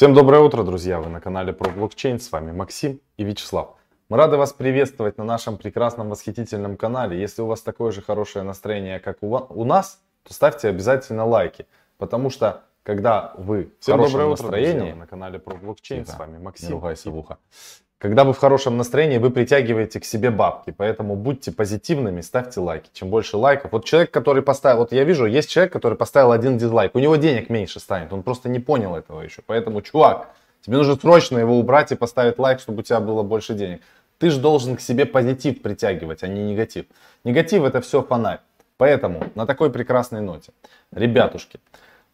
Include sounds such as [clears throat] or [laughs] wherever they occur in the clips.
Всем доброе утро, друзья! Вы на канале про блокчейн. С вами Максим и Вячеслав. Мы рады вас приветствовать на нашем прекрасном, восхитительном канале. Если у вас такое же хорошее настроение, как у нас, то ставьте обязательно лайки. Потому что, когда вы Всем в хорошем доброе утро, настроении, друзья. на канале про блокчейн, Тихо. с вами Максим. Не ругайся в ухо. Когда вы в хорошем настроении, вы притягиваете к себе бабки. Поэтому будьте позитивными, ставьте лайки. Чем больше лайков. Вот человек, который поставил, вот я вижу, есть человек, который поставил один дизлайк. У него денег меньше станет. Он просто не понял этого еще. Поэтому, чувак, тебе нужно срочно его убрать и поставить лайк, чтобы у тебя было больше денег. Ты же должен к себе позитив притягивать, а не негатив. Негатив это все фонарь. Поэтому на такой прекрасной ноте, ребятушки,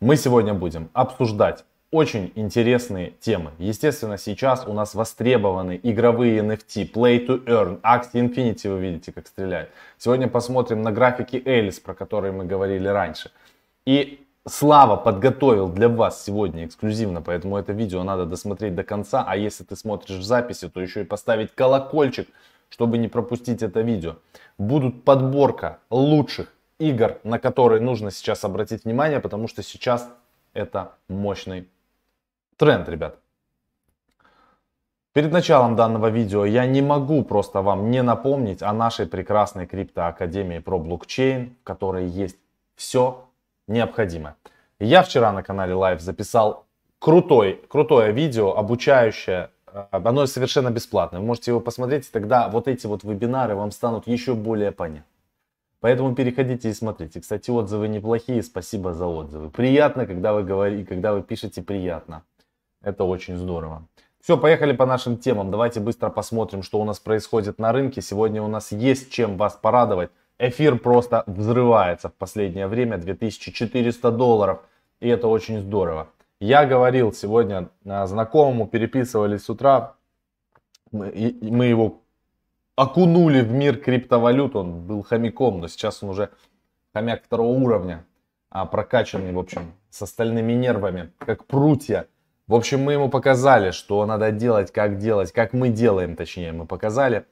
мы сегодня будем обсуждать очень интересные темы. Естественно, сейчас у нас востребованы игровые NFT, Play to Earn, Axie Infinity, вы видите, как стреляет. Сегодня посмотрим на графики Элис, про которые мы говорили раньше. И Слава подготовил для вас сегодня эксклюзивно, поэтому это видео надо досмотреть до конца. А если ты смотришь в записи, то еще и поставить колокольчик, чтобы не пропустить это видео. Будут подборка лучших игр, на которые нужно сейчас обратить внимание, потому что сейчас это мощный тренд, ребят. Перед началом данного видео я не могу просто вам не напомнить о нашей прекрасной криптоакадемии про блокчейн, в которой есть все необходимое. Я вчера на канале Live записал крутой, крутое видео, обучающее. Э, оно совершенно бесплатное. Вы можете его посмотреть, тогда вот эти вот вебинары вам станут еще более понятны. Поэтому переходите и смотрите. Кстати, отзывы неплохие, спасибо за отзывы. Приятно, когда вы говорите, когда вы пишете приятно. Это очень здорово. Все, поехали по нашим темам. Давайте быстро посмотрим, что у нас происходит на рынке. Сегодня у нас есть чем вас порадовать. Эфир просто взрывается в последнее время. 2400 долларов. И это очень здорово. Я говорил сегодня знакомому, переписывались с утра. Мы, мы его окунули в мир криптовалют. Он был хомяком, но сейчас он уже хомяк второго уровня. А прокачанный, в общем, с остальными нервами, как прутья. В общем, мы ему показали, что надо делать, как делать, как мы делаем, точнее, мы показали.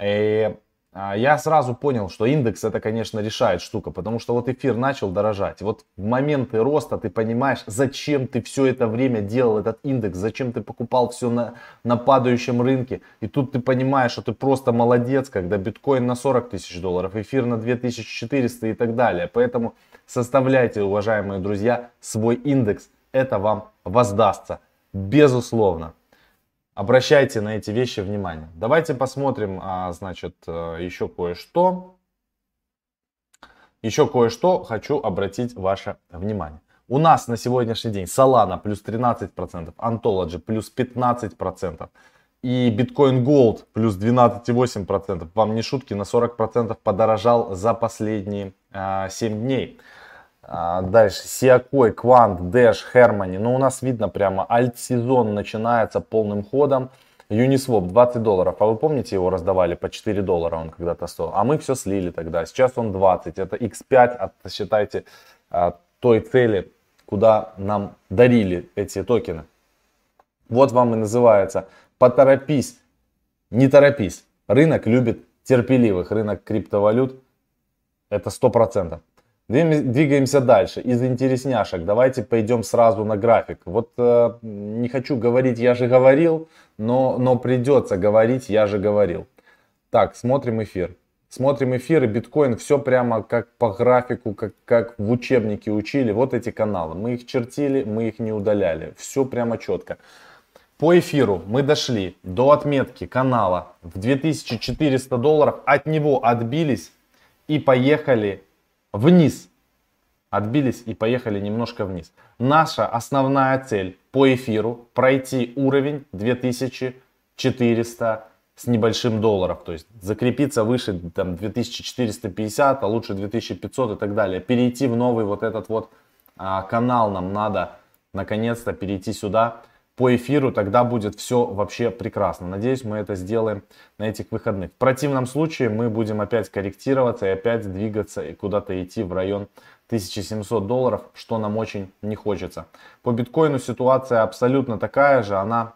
И а, я сразу понял, что индекс это, конечно, решает штука, потому что вот эфир начал дорожать. Вот в моменты роста ты понимаешь, зачем ты все это время делал этот индекс, зачем ты покупал все на, на падающем рынке. И тут ты понимаешь, что ты просто молодец, когда биткоин на 40 тысяч долларов, эфир на 2400 и так далее. Поэтому составляйте, уважаемые друзья, свой индекс это вам воздастся. Безусловно. Обращайте на эти вещи внимание. Давайте посмотрим, а, значит, э, еще кое-что. Еще кое-что хочу обратить ваше внимание. У нас на сегодняшний день Solana плюс 13%, Ontology плюс 15% и Bitcoin Gold плюс 12,8%. Вам не шутки, на 40% подорожал за последние а, 7 дней. А, дальше Сиакой, Квант, Дэш, Хермани. Ну, у нас видно прямо альт-сезон начинается полным ходом. Uniswap 20 долларов. А вы помните, его раздавали по 4 доллара он когда-то стоил? А мы все слили тогда. Сейчас он 20. Это x5 от, считайте, от той цели, куда нам дарили эти токены. Вот вам и называется поторопись, не торопись. Рынок любит терпеливых. Рынок криптовалют это 100%. Двигаемся дальше. Из интересняшек давайте пойдем сразу на график. Вот э, не хочу говорить, я же говорил, но, но придется говорить, я же говорил. Так, смотрим эфир. Смотрим эфир и биткоин, все прямо как по графику, как, как в учебнике учили. Вот эти каналы. Мы их чертили, мы их не удаляли. Все прямо четко. По эфиру мы дошли до отметки канала в 2400 долларов. От него отбились и поехали вниз. Отбились и поехали немножко вниз. Наша основная цель по эфиру пройти уровень 2400 с небольшим долларов. То есть закрепиться выше там, 2450, а лучше 2500 и так далее. Перейти в новый вот этот вот а, канал нам надо наконец-то перейти сюда по эфиру, тогда будет все вообще прекрасно. Надеюсь, мы это сделаем на этих выходных. В противном случае мы будем опять корректироваться и опять двигаться и куда-то идти в район 1700 долларов, что нам очень не хочется. По биткоину ситуация абсолютно такая же, она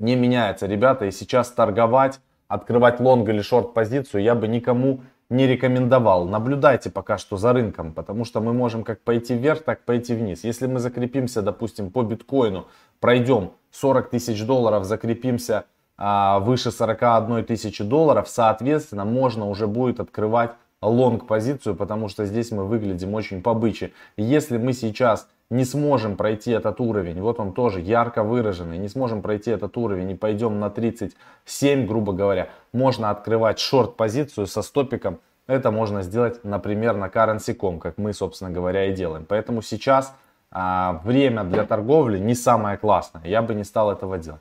не меняется, ребята. И сейчас торговать, открывать лонг или шорт позицию я бы никому не рекомендовал. Наблюдайте пока что за рынком, потому что мы можем как пойти вверх, так пойти вниз. Если мы закрепимся, допустим, по биткоину, пройдем 40 тысяч долларов, закрепимся а, выше 41 тысячи долларов, соответственно, можно уже будет открывать лонг позицию, потому что здесь мы выглядим очень побыче. Если мы сейчас не сможем пройти этот уровень, вот он тоже ярко выраженный, не сможем пройти этот уровень и пойдем на 37, грубо говоря, можно открывать шорт позицию со стопиком. Это можно сделать, например, на currency.com, как мы, собственно говоря, и делаем. Поэтому сейчас а, время для торговли не самое классное. Я бы не стал этого делать.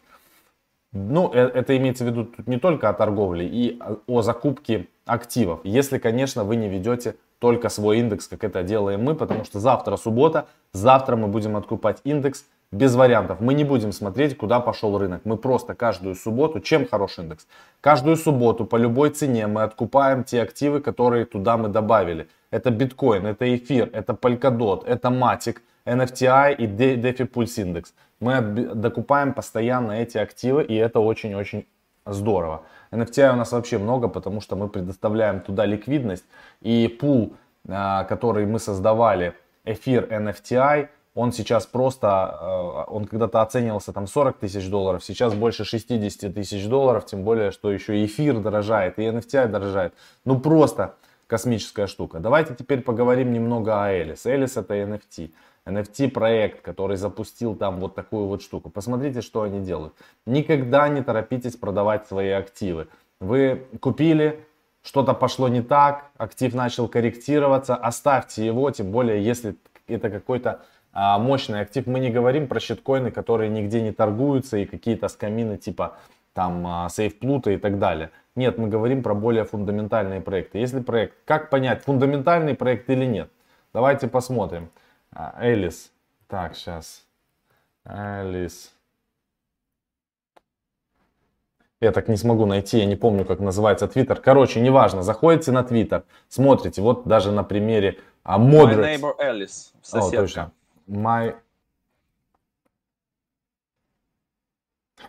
Ну, э, это имеется в виду тут не только о торговле и о закупке активов. Если, конечно, вы не ведете только свой индекс, как это делаем мы, потому что завтра суббота, завтра мы будем откупать индекс без вариантов. Мы не будем смотреть, куда пошел рынок. Мы просто каждую субботу, чем хороший индекс? Каждую субботу по любой цене мы откупаем те активы, которые туда мы добавили. Это биткоин, это эфир, это Polkadot, это Matic, NFTI и DeFi Pulse Index. Мы докупаем постоянно эти активы и это очень-очень здорово. NFT у нас вообще много, потому что мы предоставляем туда ликвидность. И пул, а, который мы создавали, эфир NFTI, он сейчас просто, а, он когда-то оценивался там 40 тысяч долларов, сейчас больше 60 тысяч долларов, тем более, что еще эфир дорожает, и NFTI дорожает. Ну просто космическая штука. Давайте теперь поговорим немного о Элис. Элис это NFT. NFT проект, который запустил там вот такую вот штуку. Посмотрите, что они делают. Никогда не торопитесь продавать свои активы. Вы купили, что-то пошло не так, актив начал корректироваться, оставьте его, тем более если это какой-то а, мощный актив. Мы не говорим про щиткоины, которые нигде не торгуются и какие-то скамины типа там а, SafePluto и так далее. Нет, мы говорим про более фундаментальные проекты. Если проект, как понять, фундаментальный проект или нет? Давайте посмотрим. А, Элис. Так, сейчас. Элис. Я так не смогу найти, я не помню, как называется Твиттер. Короче, неважно, заходите на Твиттер, смотрите, вот даже на примере а, Moderate. My neighbor Alice, соседка. О, точно. My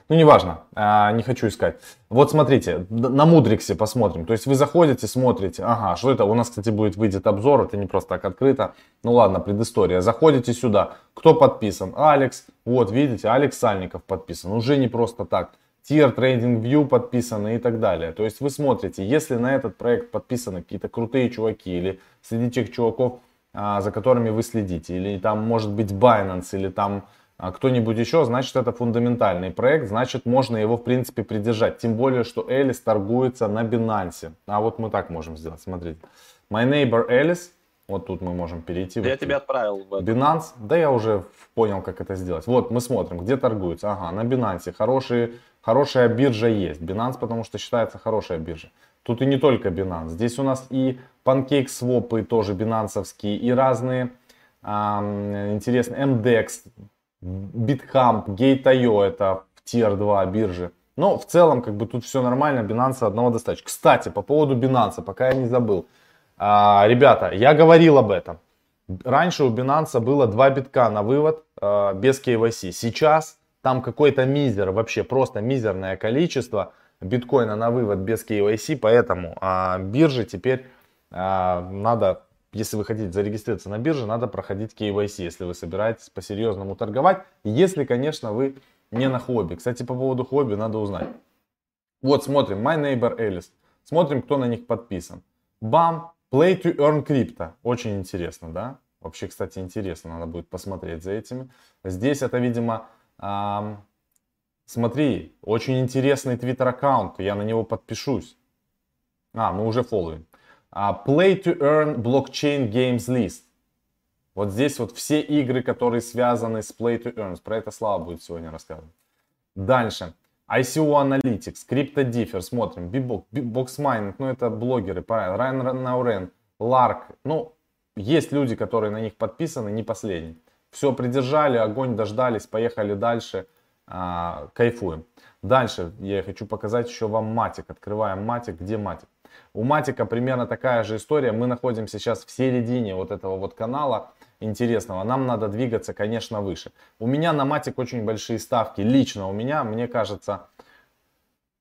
Ну, неважно, а, не хочу искать. Вот смотрите, на Мудриксе посмотрим. То есть вы заходите, смотрите, ага, что это? У нас, кстати, будет выйдет обзор, это не просто так открыто. Ну ладно, предыстория. Заходите сюда. Кто подписан? Алекс. Вот, видите, Алекс Сальников подписан. Уже не просто так. Tier Trading View подписаны и так далее. То есть вы смотрите, если на этот проект подписаны какие-то крутые чуваки или среди тех чуваков, а, за которыми вы следите, или там может быть Binance, или там а кто-нибудь еще, значит это фундаментальный проект, значит можно его в принципе придержать. Тем более, что Элис торгуется на Binance. А вот мы так можем сделать, смотрите. My neighbor Alice, вот тут мы можем перейти. Я вот тебе отправил. В Binance, да я уже понял, как это сделать. Вот мы смотрим, где торгуется. Ага, на Binance хорошие, хорошая биржа есть. Binance, потому что считается хорошая биржа. Тут и не только Binance. Здесь у нас и PancakeSwap тоже бинансовские, и разные э, интересные MDEX, BitHump, Gate.io это Tier 2 биржи. Но в целом, как бы тут все нормально, Binance одного достаточно. Кстати, по поводу Binance, пока я не забыл. А, ребята, я говорил об этом. Раньше у Binance было 2 битка на вывод а, без KYC. Сейчас там какой-то мизер, вообще просто мизерное количество биткоина на вывод без KYC. Поэтому а, биржи теперь а, надо если вы хотите зарегистрироваться на бирже, надо проходить KYC, если вы собираетесь по-серьезному торговать. Если, конечно, вы не на хобби. Кстати, по поводу хобби надо узнать. Вот смотрим, My Neighbor Alice. Смотрим, кто на них подписан. Бам, Play to Earn Crypto. Очень интересно, да? Вообще, кстати, интересно, надо будет посмотреть за этими. Здесь это, видимо, эм, смотри, очень интересный твиттер аккаунт, я на него подпишусь. А, мы уже фолловим. Play to Earn Blockchain Games List. Вот здесь вот все игры, которые связаны с Play to Earn. Про это Слава будет сегодня рассказывать. Дальше. ICO Analytics, CryptoDiffer, смотрим. Bbox, BoxMining, ну это блогеры, правильно. Ryan Nauren, Lark. Ну, есть люди, которые на них подписаны, не последний. Все придержали, огонь дождались, поехали дальше, а, кайфуем. Дальше я хочу показать еще вам матик. Открываем матик. Где матик? У Матика примерно такая же история. Мы находимся сейчас в середине вот этого вот канала интересного. Нам надо двигаться, конечно, выше. У меня на Матик очень большие ставки. Лично у меня, мне кажется,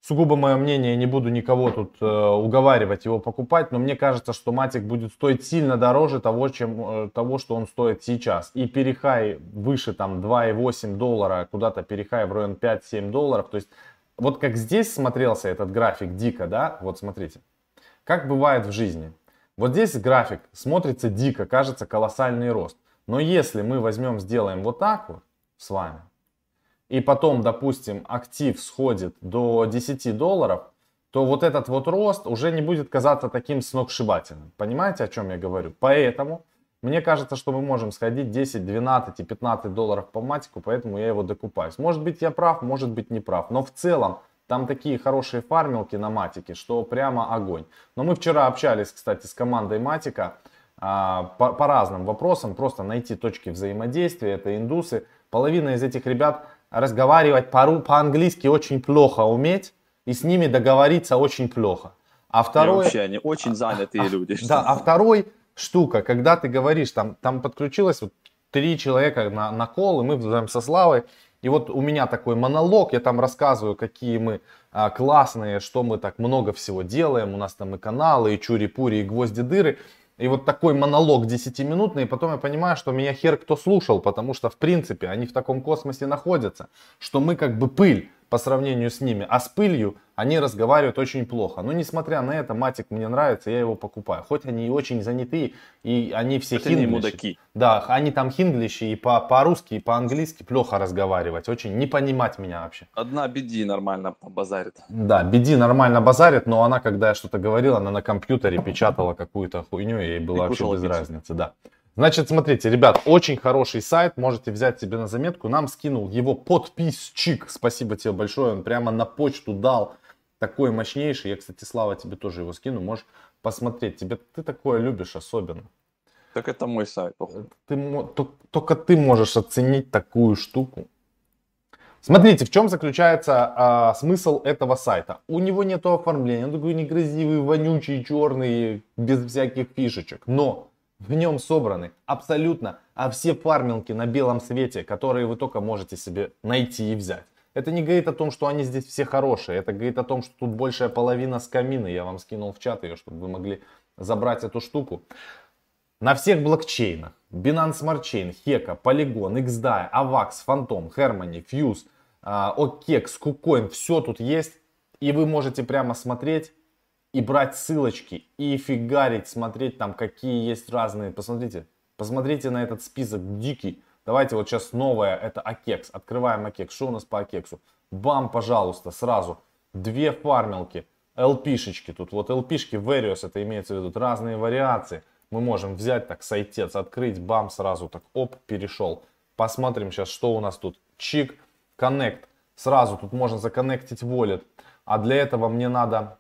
сугубо мое мнение, не буду никого тут э, уговаривать его покупать, но мне кажется, что Матик будет стоить сильно дороже того, чем, э, того, что он стоит сейчас. И перехай выше там 2,8 доллара, куда-то перехай в район 5-7 долларов. То есть вот как здесь смотрелся этот график дико, да, вот смотрите, как бывает в жизни. Вот здесь график смотрится дико, кажется колоссальный рост. Но если мы возьмем, сделаем вот так вот с вами, и потом, допустим, актив сходит до 10 долларов, то вот этот вот рост уже не будет казаться таким сногсшибательным. Понимаете, о чем я говорю? Поэтому мне кажется, что мы можем сходить 10, 12 и 15 долларов по матику, поэтому я его докупаюсь. Может быть я прав, может быть не прав. Но в целом там такие хорошие фармилки на матике, что прямо огонь. Но мы вчера общались, кстати, с командой матика а, по, по разным вопросам. Просто найти точки взаимодействия. Это индусы. Половина из этих ребят разговаривать по-английски очень плохо уметь, и с ними договориться очень плохо. А второй... И вообще, они очень занятые а, люди. Да, а второй штука, когда ты говоришь, там, там подключилось вот три человека на, на кол, и мы вдвоем со Славой, и вот у меня такой монолог, я там рассказываю, какие мы а, классные, что мы так много всего делаем, у нас там и каналы, и чури-пури, и гвозди-дыры, и вот такой монолог 10-минутный, и потом я понимаю, что меня хер кто слушал, потому что, в принципе, они в таком космосе находятся, что мы как бы пыль по сравнению с ними, а с пылью они разговаривают очень плохо. Но несмотря на это, Матик мне нравится, я его покупаю. Хоть они и очень занятые, и они все хинглиши. мудаки. Да, они там хинглиши и по- по-русски, и по-английски плохо разговаривать. Очень не понимать меня вообще. Одна Беди нормально базарит. Да, Беди нормально базарит, но она, когда я что-то говорила, она на компьютере печатала какую-то хуйню, и ей было вообще без пиццу. разницы. Да. Значит, смотрите, ребят, очень хороший сайт, можете взять себе на заметку. Нам скинул его подписчик, спасибо тебе большое, он прямо на почту дал такой мощнейший. Я, кстати, Слава, тебе тоже его скину. Можешь посмотреть. Тебе ты такое любишь особенно. Так это мой сайт. Ты, только ты можешь оценить такую штуку. Смотрите, в чем заключается а, смысл этого сайта. У него нет оформления, он такой некрасивый, вонючий, черный, без всяких фишечек. Но в нем собраны абсолютно а все фармилки на белом свете, которые вы только можете себе найти и взять. Это не говорит о том, что они здесь все хорошие. Это говорит о том, что тут большая половина с камины. Я вам скинул в чат ее, чтобы вы могли забрать эту штуку. На всех блокчейнах. Binance Smart Chain, Heka, Polygon, XDAI, AVAX, Phantom, Harmony, Fuse, OKEX, KuCoin. Все тут есть. И вы можете прямо смотреть и брать ссылочки и фигарить, смотреть там, какие есть разные. Посмотрите, посмотрите на этот список дикий. Давайте вот сейчас новое, это Акекс. Открываем Акекс. Что у нас по Акексу? Бам, пожалуйста, сразу. Две фармилки, LP-шечки. Тут вот LP-шки Various, это имеется в виду, разные вариации. Мы можем взять так сайтец, открыть, бам, сразу так, оп, перешел. Посмотрим сейчас, что у нас тут. Чик, Connect. Сразу тут можно законнектить wallet. А для этого мне надо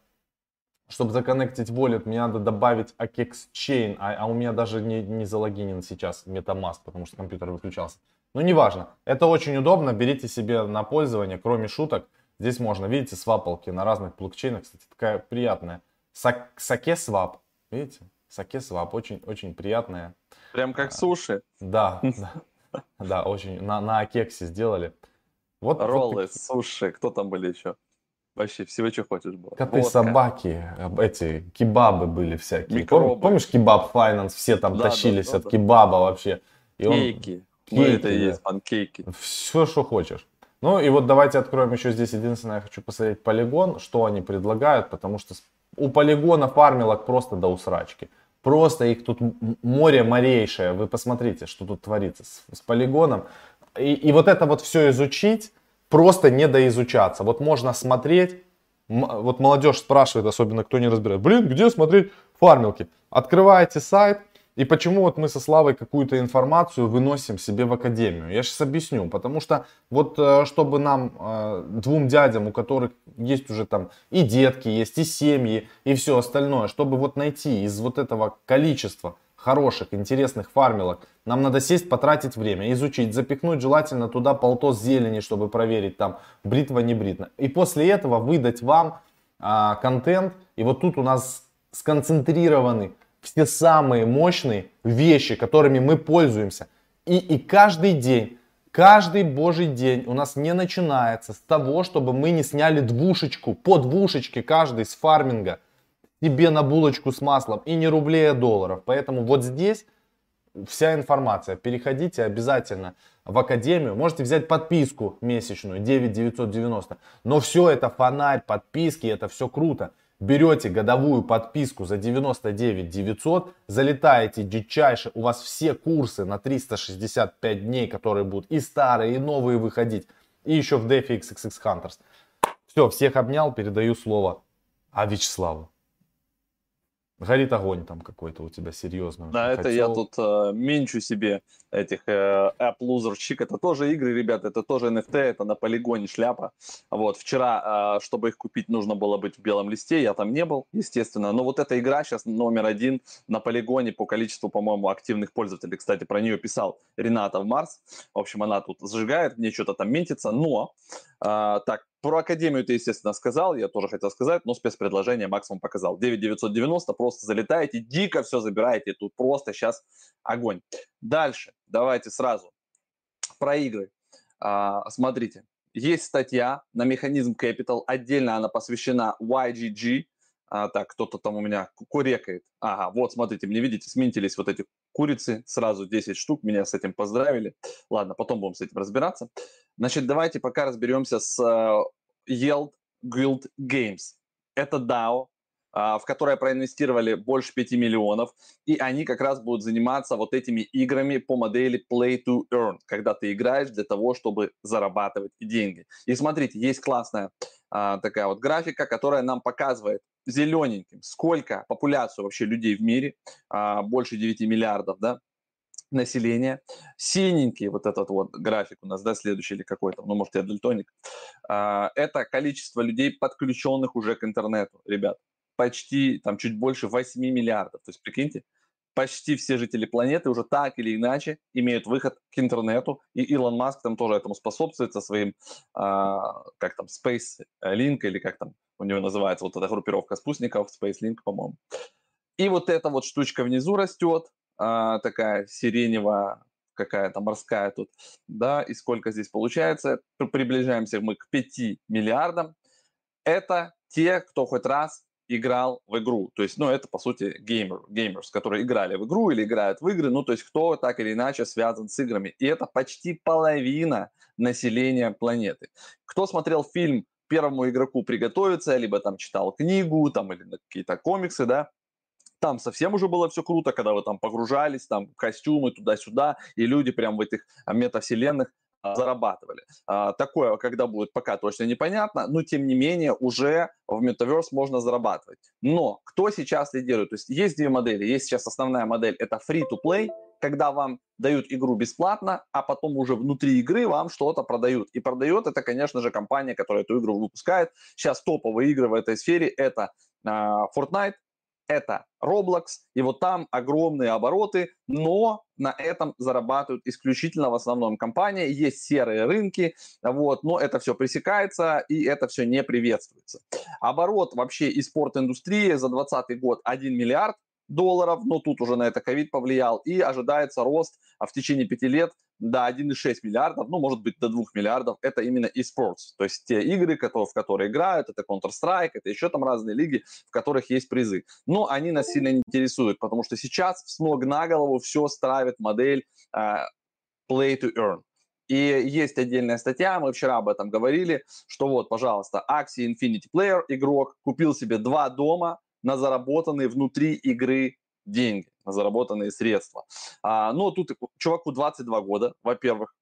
чтобы законнектить wallet, мне надо добавить AKEX Chain, а, а у меня даже не, не залогинен сейчас MetaMask, потому что компьютер выключался. Но неважно, это очень удобно, берите себе на пользование, кроме шуток. Здесь можно, видите, свапалки на разных блокчейнах, кстати, такая приятная. Саке свап, видите? Саке свап, очень, очень приятная. Прям как суши. [laughs] Да, да, очень, на, на Акексе сделали. Вот, Роллы, суши, кто там были еще? Вообще, всего, что хочешь было. Коты, Водка. собаки, эти кебабы были всякие. Микробы. Помнишь кебаб Finance? Все там да, тащились да, да, от да. кебаба вообще. И кейки. Он... Кейки, ну, это и да. есть панкейки. Все, что хочешь. Ну и вот давайте откроем еще здесь. Единственное, я хочу посмотреть полигон, что они предлагают, потому что у полигона фармилок просто до усрачки. Просто их тут море морейшее. Вы посмотрите, что тут творится с, с полигоном. И, и вот это вот все изучить, просто не доизучаться. Вот можно смотреть, вот молодежь спрашивает, особенно кто не разбирает, блин, где смотреть фармилки? Открываете сайт, и почему вот мы со Славой какую-то информацию выносим себе в академию? Я сейчас объясню. Потому что вот э, чтобы нам, э, двум дядям, у которых есть уже там и детки, есть и семьи, и все остальное, чтобы вот найти из вот этого количества хороших, интересных фармилок, нам надо сесть, потратить время, изучить, запихнуть желательно туда полтос зелени, чтобы проверить там бритва, не бритва. И после этого выдать вам а, контент. И вот тут у нас сконцентрированы все самые мощные вещи, которыми мы пользуемся. И, и каждый день Каждый божий день у нас не начинается с того, чтобы мы не сняли двушечку, по двушечке каждый с фарминга тебе на булочку с маслом и не рублей, а долларов. Поэтому вот здесь вся информация. Переходите обязательно в академию. Можете взять подписку месячную 9990. Но все это фонарь, подписки, это все круто. Берете годовую подписку за 99 900, залетаете дичайше, у вас все курсы на 365 дней, которые будут и старые, и новые выходить. И еще в DeFi XXX Hunters. Все, всех обнял, передаю слово А Вячеславу. Горит огонь там какой-то у тебя серьезно. Да, это я тут э, менчу себе этих э, App Loser Chick. Это тоже игры, ребята, это тоже NFT, это на полигоне шляпа. Вот, вчера, э, чтобы их купить, нужно было быть в белом листе, я там не был, естественно. Но вот эта игра сейчас номер один на полигоне по количеству, по-моему, активных пользователей. Кстати, про нее писал Рената в Марс. В общем, она тут зажигает, мне что-то там ментится. Но, э, так, про Академию ты, естественно, сказал, я тоже хотел сказать, но спецпредложение максимум показал. 9990, просто залетаете, дико все забираете, тут просто сейчас огонь. Дальше, давайте сразу про игры. А, смотрите, есть статья на механизм Capital, отдельно она посвящена YGG, а, так, кто-то там у меня курекает. Ага, вот, смотрите, мне, видите, сменились вот эти курицы, сразу 10 штук, меня с этим поздравили. Ладно, потом будем с этим разбираться. Значит, давайте пока разберемся с uh, Yield Guild Games. Это DAO, в которое проинвестировали больше 5 миллионов, и они как раз будут заниматься вот этими играми по модели Play to Earn, когда ты играешь для того, чтобы зарабатывать деньги. И смотрите, есть классная uh, такая вот графика, которая нам показывает зелененьким, сколько популяцию вообще людей в мире, больше 9 миллиардов, да, населения. Синенький вот этот вот график у нас, да, следующий или какой-то, ну, может, я дальтоник. А, это количество людей, подключенных уже к интернету, ребят. Почти, там, чуть больше 8 миллиардов. То есть, прикиньте, почти все жители планеты уже так или иначе имеют выход к интернету, и Илон Маск там тоже этому способствует со своим, а, как там, Space Link, или как там у него называется вот эта группировка спутников, Space Link, по-моему. И вот эта вот штучка внизу растет, а, такая сиреневая, какая-то морская тут, да, и сколько здесь получается, приближаемся мы к 5 миллиардам. Это те, кто хоть раз играл в игру. То есть, ну, это, по сути, геймер, геймерс, которые играли в игру или играют в игры, ну, то есть, кто так или иначе связан с играми. И это почти половина населения планеты. Кто смотрел фильм «Первому игроку приготовиться», либо там читал книгу, там, или какие-то комиксы, да, там совсем уже было все круто, когда вы там погружались, там костюмы туда-сюда, и люди прям в этих метавселенных зарабатывали. А, такое, когда будет, пока точно непонятно, но тем не менее уже в Metaverse можно зарабатывать. Но кто сейчас лидирует? То есть есть две модели. Есть сейчас основная модель, это free-to-play, когда вам дают игру бесплатно, а потом уже внутри игры вам что-то продают. И продает это, конечно же, компания, которая эту игру выпускает. Сейчас топовые игры в этой сфере это Fortnite, это Roblox, и вот там огромные обороты, но на этом зарабатывают исключительно в основном компании, есть серые рынки, вот, но это все пресекается и это все не приветствуется. Оборот вообще и спорт-индустрии за 2020 год 1 миллиард долларов, но тут уже на это ковид повлиял, и ожидается рост а в течение пяти лет до 1,6 миллиардов, ну, может быть, до 2 миллиардов, это именно eSports, то есть те игры, которые, в которые играют, это Counter-Strike, это еще там разные лиги, в которых есть призы. Но они нас сильно не интересуют, потому что сейчас с ног на голову все стравит модель uh, Play to Earn. И есть отдельная статья, мы вчера об этом говорили, что вот, пожалуйста, Axie Infinity Player, игрок, купил себе два дома на заработанные внутри игры деньги заработанные средства. А, но тут чуваку 22 года, во-первых,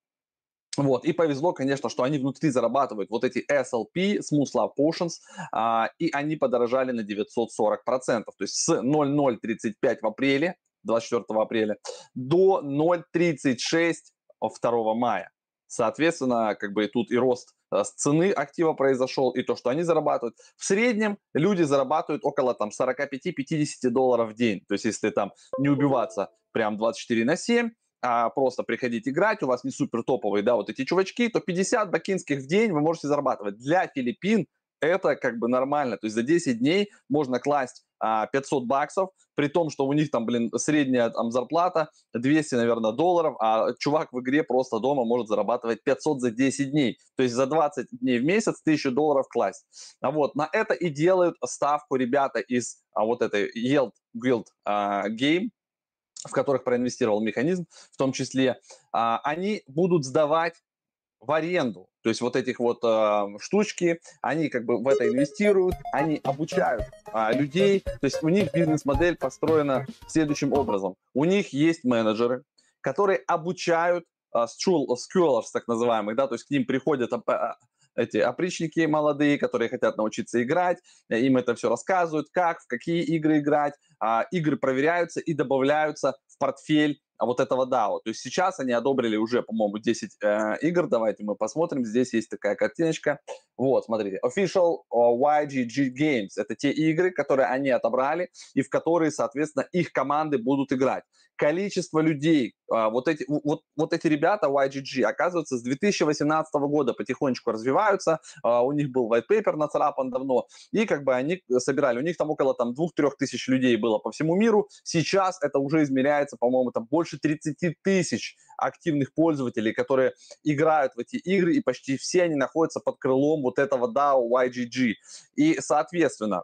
вот, и повезло, конечно, что они внутри зарабатывают вот эти SLP, Smooth Love Potions, а, и они подорожали на 940%, то есть с 0,035 в апреле, 24 апреля, до 0,36 2 мая. Соответственно, как бы тут и рост с цены актива произошел, и то, что они зарабатывают. В среднем люди зарабатывают около там 45-50 долларов в день. То есть, если там не убиваться прям 24 на 7, а просто приходить играть, у вас не супер топовые, да, вот эти чувачки, то 50 бакинских в день вы можете зарабатывать. Для Филиппин это как бы нормально. То есть за 10 дней можно класть а, 500 баксов, при том, что у них там, блин, средняя там зарплата 200, наверное, долларов, а чувак в игре просто дома может зарабатывать 500 за 10 дней. То есть за 20 дней в месяц 1000 долларов класть. А вот на это и делают ставку ребята из а, вот этой Yield Guild а, Game, в которых проинвестировал механизм, в том числе, а, они будут сдавать в аренду. То есть вот этих вот э, штучки, они как бы в это инвестируют, они обучают э, людей. То есть у них бизнес-модель построена следующим образом. У них есть менеджеры, которые обучают э, scholars, так называемых, да, то есть к ним приходят эти опричники молодые, которые хотят научиться играть, им это все рассказывают, как, в какие игры играть, а, игры проверяются и добавляются в портфель вот этого DAO. То есть сейчас они одобрили уже, по-моему, 10 э, игр. Давайте мы посмотрим. Здесь есть такая картиночка. Вот, смотрите. Official YGG Games. Это те игры, которые они отобрали и в которые, соответственно, их команды будут играть. Количество людей, э, вот, эти, вот, вот эти ребята YGG, оказывается, с 2018 года потихонечку развиваются. Э, у них был white paper нацарапан давно. И как бы они собирали. У них там около там 2-3 тысяч людей было по всему миру. Сейчас это уже измеряется, по-моему, там больше 30 тысяч активных пользователей, которые играют в эти игры, и почти все они находятся под крылом вот этого DAO YGG. И, соответственно,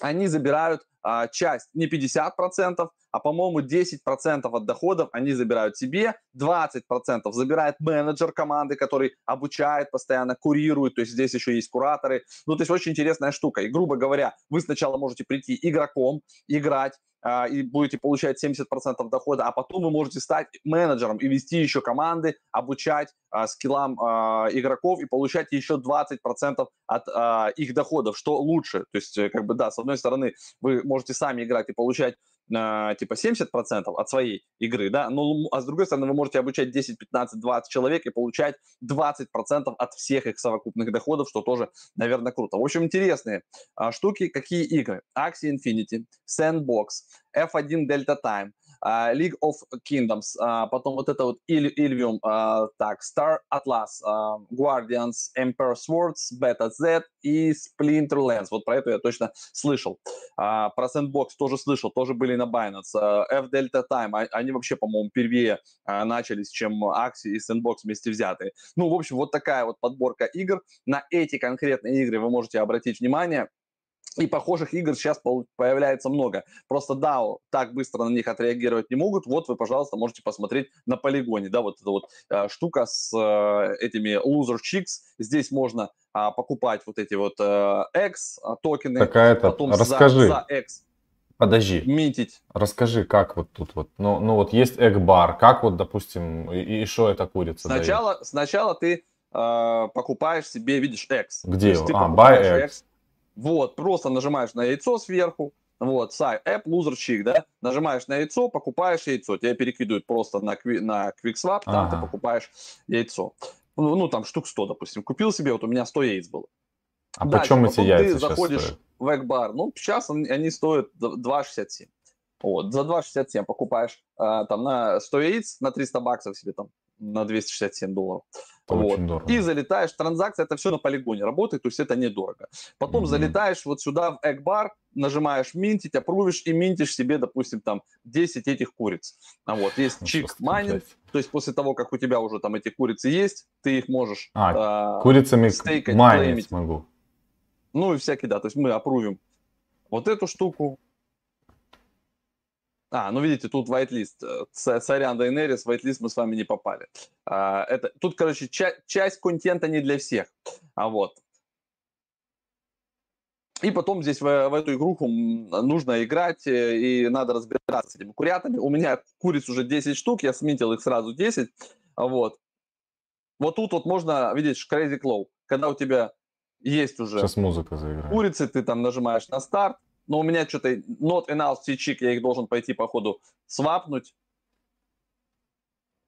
они забирают а, часть, не 50%, а, по-моему, 10% от доходов они забирают себе, 20% забирает менеджер команды, который обучает, постоянно курирует, то есть здесь еще есть кураторы. Ну, то есть очень интересная штука. И, грубо говоря, вы сначала можете прийти игроком, играть, а, и будете получать 70% дохода, а потом вы можете стать менеджером и вести еще команды, обучать а, скиллам а, игроков и получать еще 20% от а, их доходов, что лучше. То есть, э, как бы, да, с одной стороны, вы можете сами играть и получать типа 70% от своей игры, да, но, а с другой стороны, вы можете обучать 10, 15, 20 человек и получать 20% от всех их совокупных доходов, что тоже, наверное, круто. В общем, интересные э, штуки. Какие игры? Axie Infinity, Sandbox, F1 Delta Time, League of Kingdoms, uh, потом вот это вот Ilvium, uh, так, Star Atlas, Guardians, Emperor Swords, Beta Z и Splinterlands. Вот про это я точно слышал. Про Sandbox тоже слышал, тоже были на Binance. Uh, F Delta Time, а, они вообще, по-моему, первее uh, начались, чем Axie и Sandbox вместе взятые. Ну, в общем, вот такая вот подборка игр. На эти конкретные игры вы можете обратить внимание. И похожих игр сейчас появляется много. Просто DAO так быстро на них отреагировать не могут. Вот вы, пожалуйста, можете посмотреть на полигоне. Да, вот эта вот э, штука с э, этими loser chicks. Здесь можно э, покупать вот эти вот э, X токены. Такая то потом расскажи. За, за X Подожди. Минтить. Расскажи, как вот тут вот, ну, ну вот есть Эгбар, как вот, допустим, и, что это курица Сначала, дает? сначала ты э, покупаешь себе, видишь, X. Где? А, buy X. X вот, просто нажимаешь на яйцо сверху, вот, сайт, app, loser chick, да, нажимаешь на яйцо, покупаешь яйцо, тебя перекидывают просто на, на QuickSwap, там ага. ты покупаешь яйцо. Ну, ну, там штук 100, допустим, купил себе, вот у меня 100 яиц было. А Дальше, почем эти яйца ты заходишь стоят? в Экбар, ну, сейчас они стоят 2,67. Вот, за 2,67 покупаешь а, там на 100 яиц, на 300 баксов себе там, на 267 долларов. Это вот. очень дорого. И залетаешь, транзакция, это все на полигоне работает, то есть это недорого. Потом mm-hmm. залетаешь вот сюда в Экбар, нажимаешь минтить, опрувишь и минтишь себе, допустим, там 10 этих куриц. А вот есть ну, чик майнинг, то есть после того, как у тебя уже там эти курицы есть, ты их можешь а, э, курицами стейкать, майнить клеймить. смогу. Ну и всякие, да, то есть мы опрувим вот эту штуку, а, ну видите, тут whitelist. Э, сорян, Daenerys, whitelist мы с вами не попали. А, это, тут, короче, ча- часть контента не для всех. А вот. И потом здесь в, в эту игруху нужно играть, э, и надо разбираться с этими курятами. У меня куриц уже 10 штук, я сметил их сразу 10. Вот. Вот тут вот можно, видишь, Crazy Claw. Когда у тебя есть уже Сейчас музыка заиграет. курицы, ты там нажимаешь на старт, но у меня что-то not enough чик, я их должен пойти по ходу свапнуть,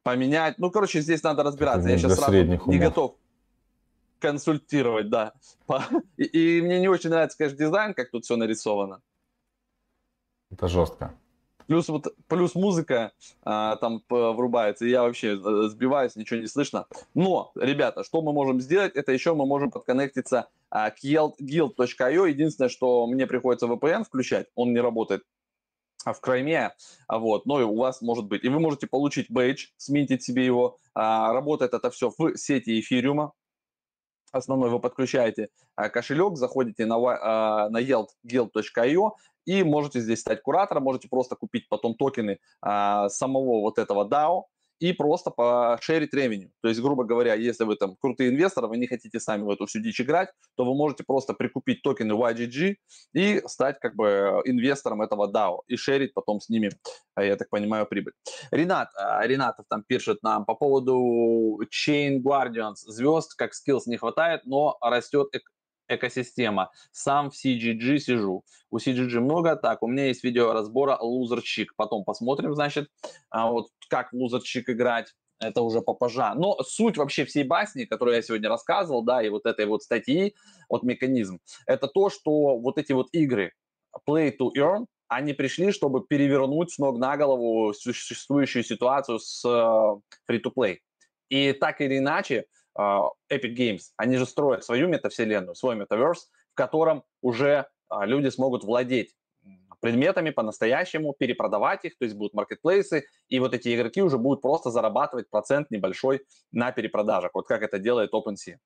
поменять. Ну, короче, здесь надо разбираться. Я сейчас сразу не готов консультировать, да. И, и мне не очень нравится, конечно, дизайн, как тут все нарисовано. Это жестко. Плюс вот плюс музыка а, там врубается, и я вообще э, сбиваюсь, ничего не слышно. Но, ребята, что мы можем сделать? Это еще мы можем подконнектиться а, к guild.io. Единственное, что мне приходится VPN включать, он не работает в Крайме, вот, но и у вас может быть. И вы можете получить бейдж, сминтить себе его. А, работает это все в сети эфириума. Основной вы подключаете а, кошелек, заходите на, а, на guild.io и можете здесь стать куратором, можете просто купить потом токены а, самого вот этого DAO, и просто пошерить ревеню. То есть, грубо говоря, если вы там крутый инвестор, вы не хотите сами в эту всю дичь играть, то вы можете просто прикупить токены YGG и стать как бы инвестором этого DAO и шерить потом с ними, я так понимаю, прибыль. Ренат, а, Ренатов там пишет нам по поводу Chain Guardians. Звезд как skills не хватает, но растет экосистема. Сам в CGG сижу. У CGG много. Так, у меня есть видео разбора лузерчик. Потом посмотрим, значит, а вот как в лузерчик играть. Это уже попозже. Но суть вообще всей басни, которую я сегодня рассказывал, да, и вот этой вот статьи, вот механизм, это то, что вот эти вот игры play to earn, они пришли, чтобы перевернуть с ног на голову существующую ситуацию с uh, free-to-play. И так или иначе, Epic Games, они же строят свою метавселенную, свой метаверс, в котором уже а, люди смогут владеть предметами по-настоящему, перепродавать их, то есть будут маркетплейсы, и вот эти игроки уже будут просто зарабатывать процент небольшой на перепродажах, вот как это делает OpenSea.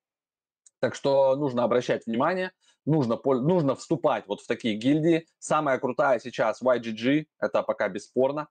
Так что нужно обращать внимание, нужно, нужно вступать вот в такие гильдии. Самая крутая сейчас YGG, это пока бесспорно.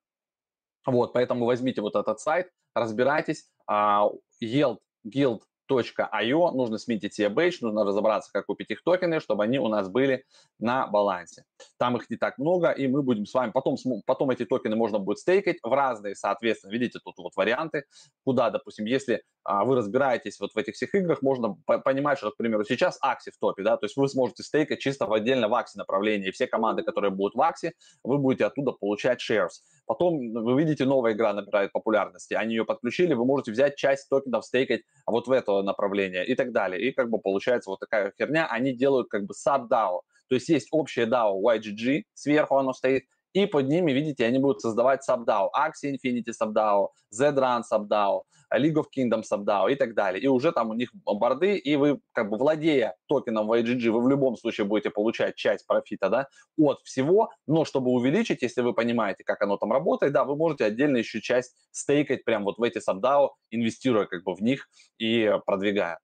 Вот, поэтому возьмите вот этот сайт, разбирайтесь. Uh, Yield Guild .io, нужно сменить себе бейдж, нужно разобраться, как купить их токены, чтобы они у нас были на балансе. Там их не так много, и мы будем с вами, потом, потом эти токены можно будет стейкать в разные, соответственно, видите, тут вот варианты, куда, допустим, если а, вы разбираетесь вот в этих всех играх, можно понимать, что, к примеру, сейчас Акси в топе, да, то есть вы сможете стейкать чисто в отдельно в Акси направлении, все команды, которые будут в Акси, вы будете оттуда получать shares. Потом вы видите, новая игра набирает популярности, они ее подключили, вы можете взять часть токенов, стейкать вот в это направление и так далее. И как бы получается вот такая херня, они делают как бы sub-DAO, то есть есть общее DAO YGG, сверху оно стоит, и под ними, видите, они будут создавать SubDAO, Axie Infinity SubDAO, Zrun SubDAO, League of Kingdoms SubDAO и так далее. И уже там у них борды, и вы, как бы владея токеном YGG, вы в любом случае будете получать часть профита, да, от всего, но чтобы увеличить, если вы понимаете, как оно там работает, да, вы можете отдельно еще часть стейкать прямо вот в эти SubDAO, инвестируя как бы в них и продвигая.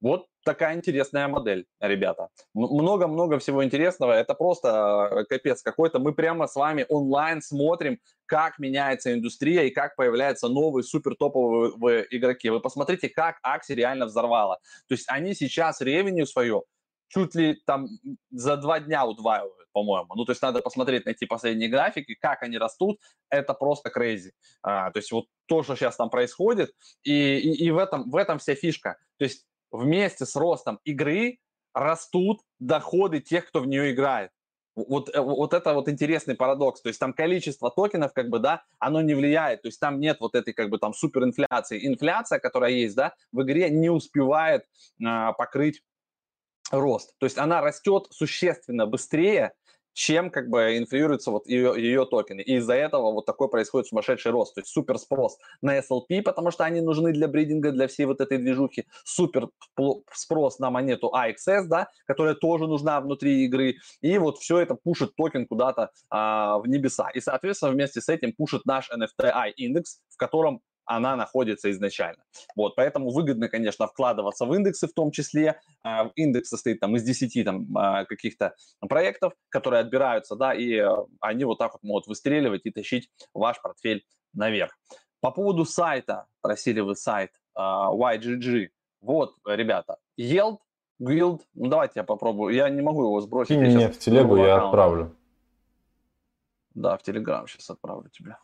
Вот такая интересная модель, ребята. Много-много всего интересного. Это просто э, капец какой-то. Мы прямо с вами онлайн смотрим, как меняется индустрия и как появляются новые супер топовые игроки. Вы посмотрите, как Акси реально взорвала. То есть они сейчас ревеню свое чуть ли там за два дня удваивают, по-моему. Ну, то есть надо посмотреть, найти последние графики, как они растут, это просто crazy. А, то есть вот то, что сейчас там происходит, и, и, и в, этом, в этом вся фишка. То есть вместе с ростом игры растут доходы тех, кто в нее играет. Вот, э, вот это вот интересный парадокс. То есть там количество токенов, как бы, да, оно не влияет. То есть там нет вот этой, как бы, там суперинфляции. Инфляция, которая есть, да, в игре не успевает а, покрыть рост. То есть она растет существенно быстрее, чем как бы инфлюируются вот ее, ее токены. И из-за этого вот такой происходит сумасшедший рост, то есть супер спрос на SLP, потому что они нужны для бридинга, для всей вот этой движухи, супер спрос на монету AXS, да, которая тоже нужна внутри игры, и вот все это пушит токен куда-то а, в небеса. И, соответственно, вместе с этим пушит наш NFTI индекс, в котором она находится изначально. Вот, поэтому выгодно, конечно, вкладываться в индексы в том числе. А, индекс состоит там из 10 там, а, каких-то проектов, которые отбираются, да, и э, они вот так вот могут выстреливать и тащить ваш портфель наверх. По поводу сайта, просили вы сайт а, YGG. Вот, ребята, Yield, Guild, ну давайте я попробую, я не могу его сбросить. Кинь мне в телегу, я отправлю. Да, в Телеграм сейчас отправлю тебе.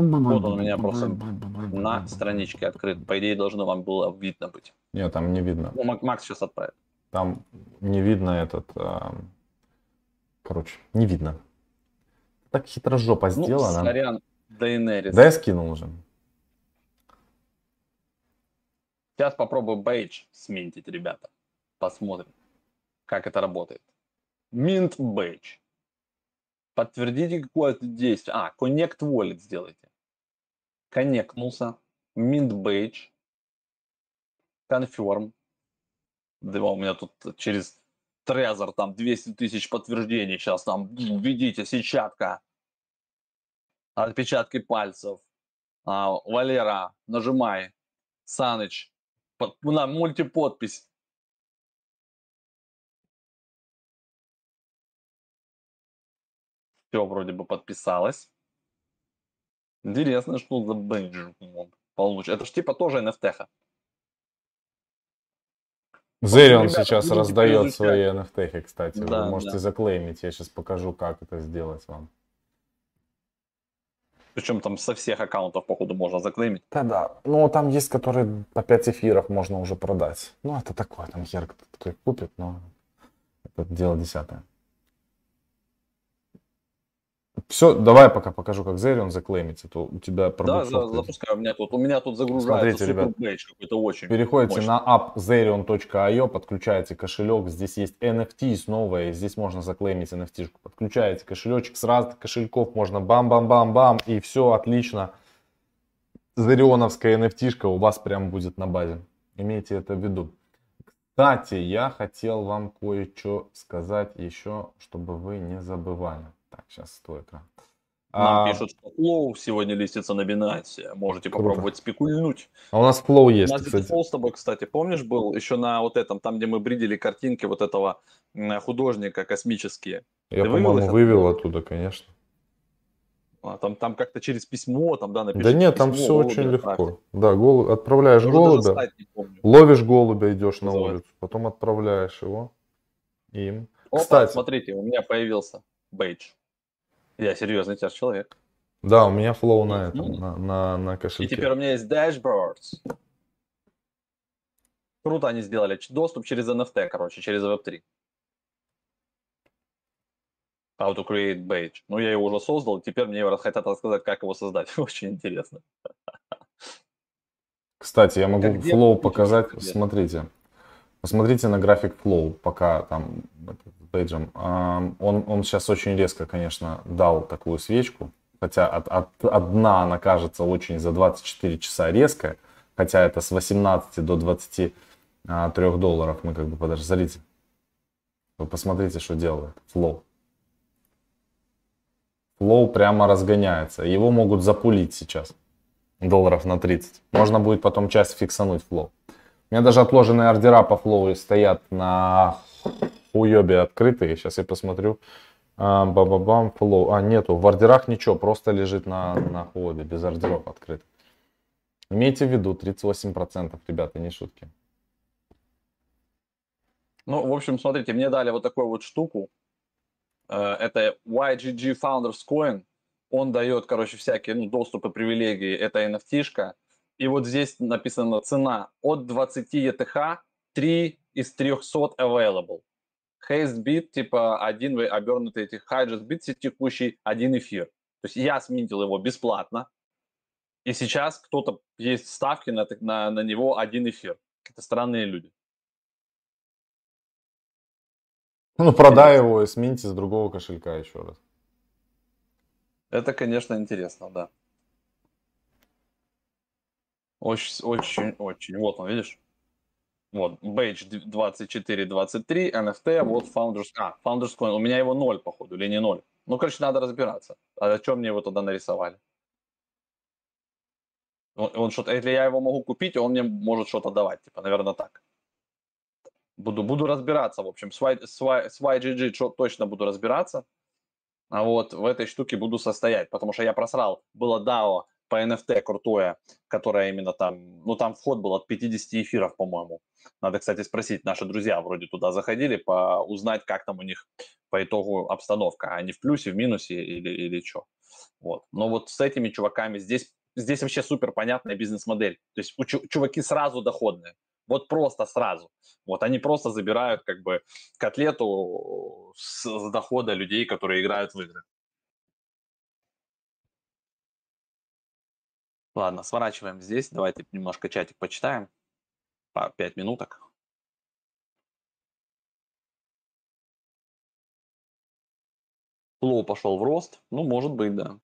Вот он у меня просто на страничке открыт. По идее, должно вам было видно быть. Нет, там не видно. Ну, Макс сейчас отправит. Там не видно этот... Э, короче, не видно. Так хитро жопа ну, сделана. Ну, сорян, Дейнерис. Да я скинул уже. Сейчас попробую бейдж сменить, ребята. Посмотрим, как это работает. Mint Badge. Подтвердите какое-то действие. А, Connect Wallet сделайте. Коннектнулся. Mint Badge. Confirm. Да, у меня тут через Трезор там 200 тысяч подтверждений. Сейчас там введите сетчатка. Отпечатки пальцев. А, Валера, нажимай. Саныч, под, на мультиподпись. Все вроде бы подписалось. Интересно, что за бейдж получится. Это ж типа тоже NFT. -ха. Зерион сейчас раздает свои NFT, кстати. Да, Вы можете да. заклеймить. Я сейчас покажу, как это сделать вам. Причем там со всех аккаунтов, походу, можно заклеймить. Да, да. Ну, там есть, которые по 5 эфиров можно уже продать. Ну, это такое, там хер кто купит, но это дело десятое. Все, давай пока покажу, как Zerion заклеймится, то у тебя продукт. Да, да, запускай, у меня тут, у меня тут загружается Смотрите, ребят, какой-то очень Переходите мощный. на app zerion.io, подключаете кошелек, здесь есть NFT новое, здесь можно заклеймить NFT, подключаете кошелечек с разных кошельков, можно бам-бам-бам-бам, и все отлично. Зерионовская NFT у вас прям будет на базе. Имейте это в виду. Кстати, я хотел вам кое-что сказать еще, чтобы вы не забывали. Так, сейчас твой экран. Нам а... пишут, что Flow сегодня листится на Binance. Можете Круто. попробовать спекульнуть. А у нас Flow есть, У нас кстати. Flow с тобой, кстати, помнишь, был еще на вот этом, там, где мы бридили картинки вот этого художника космические. Я, по-моему, вывел оттуда, конечно. А, там, там как-то через письмо, там, да, напишешь. Да нет, там все очень легко. Отправить. Да, гол... отправляешь Даже голубя, ловишь голубя, идешь на улицу, потом отправляешь его им. Опа, Кстати, смотрите, у меня появился бейдж. Я серьезный теперь человек. Да, у меня флоу на этом, mm-hmm. на, на, на кошельке. И теперь у меня есть dashboards. Круто они сделали. Доступ через NFT, короче, через Web3. How to create badge. Ну, я его уже создал, теперь мне хотят рассказать, как его создать. [laughs] Очень интересно. Кстати, я могу как Flow показать. Смотрите. Посмотрите на график Flow, пока там пейджем. Он, он сейчас очень резко, конечно, дал такую свечку. Хотя от, от, от дна она кажется очень за 24 часа резкая. Хотя это с 18 до 23 долларов. Мы как бы, подожди, смотрите. Вы посмотрите, что делает Flow. Flow прямо разгоняется. Его могут запулить сейчас. Долларов на 30. Можно будет потом часть фиксануть Flow. У меня даже отложенные ордера по флоу стоят на уебе открытые. Сейчас я посмотрю. А, Бабабам, Flow. А, нету. В ордерах ничего, просто лежит на, на хуобе, без ордеров открыт. Имейте в виду, 38%, ребята, не шутки. Ну, в общем, смотрите, мне дали вот такую вот штуку. Э, это YGG Founders Coin. Он дает, короче, всякие ну, доступы, привилегии. Это NFT-шка. И вот здесь написана цена от 20 ETH, 3 из 300 available. Hastebit, типа один обернутый этих Hydrus текущий один эфир. То есть я сминтил его бесплатно, и сейчас кто-то есть ставки на, на, на него один эфир. Это странные люди. Ну, продай его и сминьте с другого кошелька еще раз. Это, конечно, интересно, да. Очень, очень, очень. Вот он, видишь? Вот, Badge 2423, NFT, вот Founders... А, Founders Coin. У меня его ноль, походу, или не ноль. Ну, короче, надо разбираться. А о чем мне его тогда нарисовали? Он, он что-то, если я его могу купить, он мне может что-то давать. Типа, наверное, так. Буду, буду разбираться, в общем. С, y, с, y, с YGG что, точно буду разбираться. А вот в этой штуке буду состоять, потому что я просрал. Было DAO по NFT крутое, которое именно там, ну там вход был от 50 эфиров, по-моему. Надо, кстати, спросить, наши друзья вроде туда заходили, по, узнать, как там у них по итогу обстановка, они в плюсе, в минусе или, или что. Вот. Но вот с этими чуваками здесь, здесь вообще супер понятная бизнес-модель. То есть у чуваки сразу доходные. Вот просто сразу. Вот они просто забирают как бы котлету с, с дохода людей, которые играют в игры. Ладно, сворачиваем здесь. Давайте немножко чатик почитаем. По пять минуток. Лоу пошел в рост. Ну, может быть, да.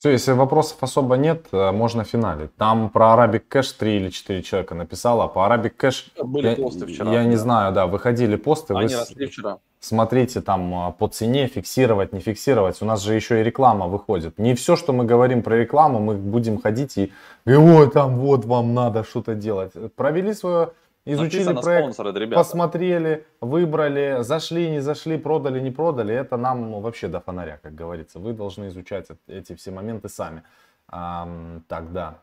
Все, если вопросов особо нет, э, можно финалить. Там про Arabic Cash 3 или 4 человека написало. По Arabic Cash Были я, посты вчера. я не да. знаю, да, выходили посты. Они вы росли вчера. смотрите там а, по цене, фиксировать, не фиксировать. У нас же еще и реклама выходит. Не все, что мы говорим про рекламу, мы будем ходить и, и ой, там вот вам надо что-то делать. Провели свое, изучили Написано проект, спонсоры, ребята. посмотрели, выбрали, зашли, не зашли, продали, не продали. Это нам ну, вообще до фонаря, как говорится. Вы должны изучать эт- эти все моменты сами. Ам, так, да.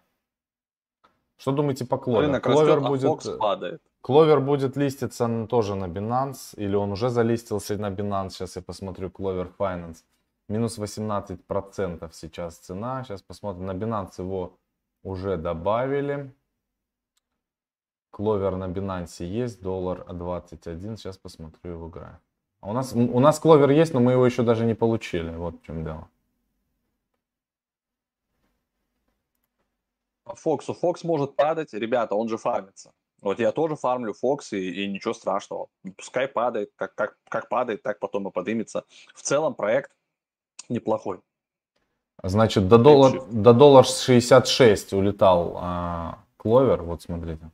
Что думаете по Кловер? Рынок Кловер растет, а будет... Фокс падает. Кловер будет листиться тоже на Binance, или он уже залистился на Binance, сейчас я посмотрю, Clover Finance. Минус 18% сейчас цена, сейчас посмотрим, на Binance его уже добавили. Кловер на Binance есть, доллар 21, сейчас посмотрю его график. А у нас, у нас Кловер есть, но мы его еще даже не получили, вот в чем дело. По Фоксу. Фокс может падать, ребята, он же фармится. Вот я тоже фармлю Фокс, и, и ничего страшного. Пускай падает, как, как, как падает, так потом и подымется. В целом проект неплохой. Значит, до доллар, до доллар 66 улетал а, Кловер, вот смотрите.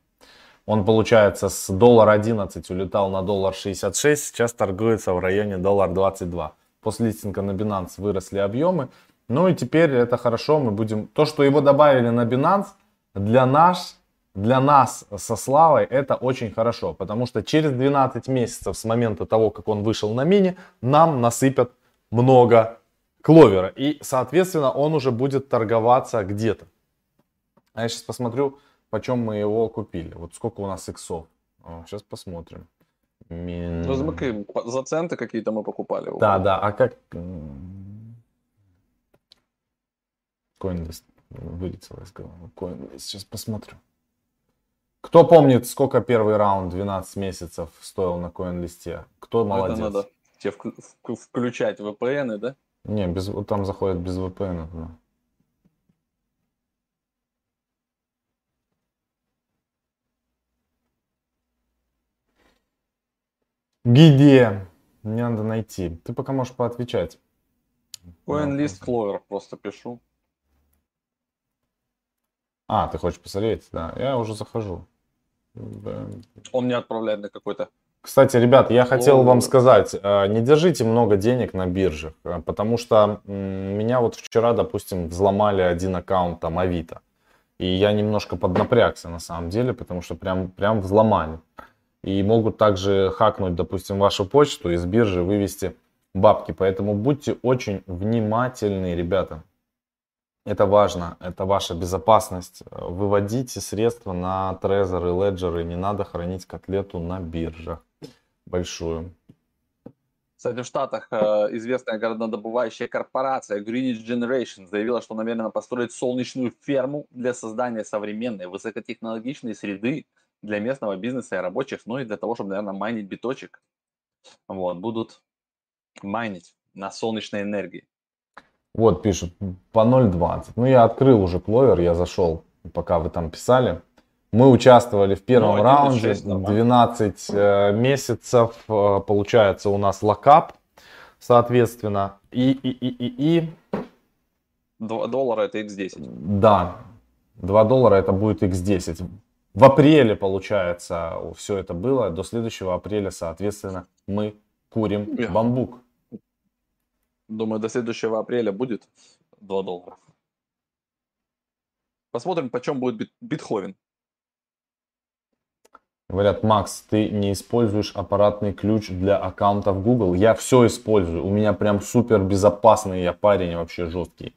Он, получается, с доллар 11 улетал на доллар 66, сейчас торгуется в районе доллар 22. После листинга на Binance выросли объемы. Ну и теперь это хорошо, мы будем... То, что его добавили на Binance, для нас, для нас со Славой это очень хорошо, потому что через 12 месяцев с момента того, как он вышел на мини, нам насыпят много кловера. И, соответственно, он уже будет торговаться где-то. А я сейчас посмотрю, почем мы его купили. Вот сколько у нас иксов. Сейчас посмотрим. Мин- Ну, замыкаем. За центы какие-то мы покупали. Да, да, а как... Coinlist вылетело из головы. Coinlist, сейчас посмотрю. Кто помнит, сколько первый раунд 12 месяцев стоил на CoinList? Кто молодец? Это надо тебе вк- вк- включать VPN, да? Не, без, там заходит без VPN. да. Где? Мне надо найти. Ты пока можешь поотвечать. CoinList Clover просто пишу. А, ты хочешь посмотреть? Да, я уже захожу. Он мне отправляет на какой-то Кстати, ребят, я хотел вам сказать, э, не держите много денег на биржах, э, потому что меня вот вчера, допустим, взломали один аккаунт там Авито. И я немножко поднапрягся на самом деле, потому что прям, прям взломали. И могут также хакнуть, допустим, вашу почту из биржи, вывести бабки. Поэтому будьте очень внимательны, ребята. Это важно, это ваша безопасность. Выводите средства на трезоры, леджеры, не надо хранить котлету на биржах большую. Кстати, в Штатах э, известная горнодобывающая корпорация Greenwich Generation заявила, что намерена построить солнечную ферму для создания современной высокотехнологичной среды для местного бизнеса и рабочих, ну и для того, чтобы, наверное, майнить биточек. Вот, будут майнить на солнечной энергии. Вот пишут по 0.20. Ну я открыл уже кловер, я зашел, пока вы там писали. Мы участвовали в первом Ну, 1.6 раунде, нормально. 12 э, месяцев, э, получается у нас локап, соответственно. И, и, и, и, и, 2 доллара это x10. да, 2 доллара это будет x10. В апреле, получается, все это было. До следующего апреля, соответственно, мы курим бамбук. Думаю, до следующего апреля будет 2 доллара. Посмотрим, почем будет бит- битховен. Говорят, Макс, ты не используешь аппаратный ключ для аккаунта в Google. Я все использую. У меня прям супер безопасный, я парень вообще жесткий.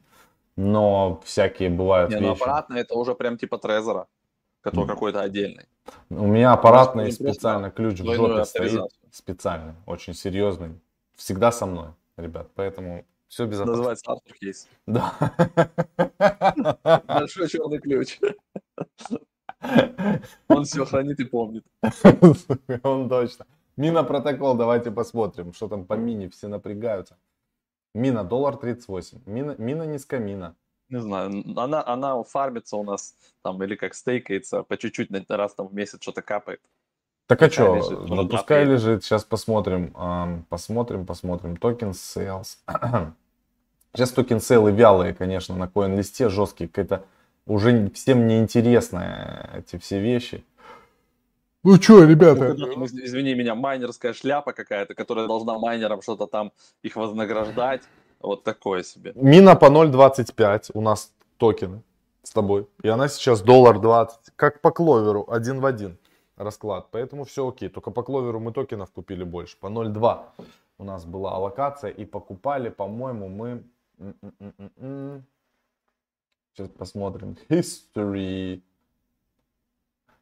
Но всякие бывают Не, ну вещи. аппаратно это уже прям типа Трезора, который Мгм. какой-то отдельный. У меня аппаратный Может, специально ключ в жопе стоит. Специальный, очень серьезный. Всегда со мной, ребят. Поэтому все безопасно. Называется Артур Кейс. Да. Большой черный ключ. Он все хранит и помнит. Он точно. Мина протокол, давайте посмотрим, что там по мини, все напрягаются. Мина, доллар 38. Мина, мина низкомина. Не знаю, она, она фармится у нас там или как стейкается, по чуть-чуть на раз там в месяц что-то капает. Так а что, ну пускай лежит, сейчас посмотрим, посмотрим, посмотрим. Token sales. [clears throat] сейчас token sale ы вялые, конечно, на CoinList е, жесткие, какая-то уже всем неинтересны эти все вещи. Ну что, ребята? Ну, извини меня, майнерская шляпа какая-то, которая должна майнерам что-то там их вознаграждать. Вот такое себе. Мина по 0.25 у нас токены с тобой. И она сейчас доллар 20, как по кловеру, один в один расклад. Поэтому все окей. Только по кловеру мы токенов купили больше. По 0.2 у нас была аллокация. И покупали, по-моему, мы... Сейчас посмотрим. History.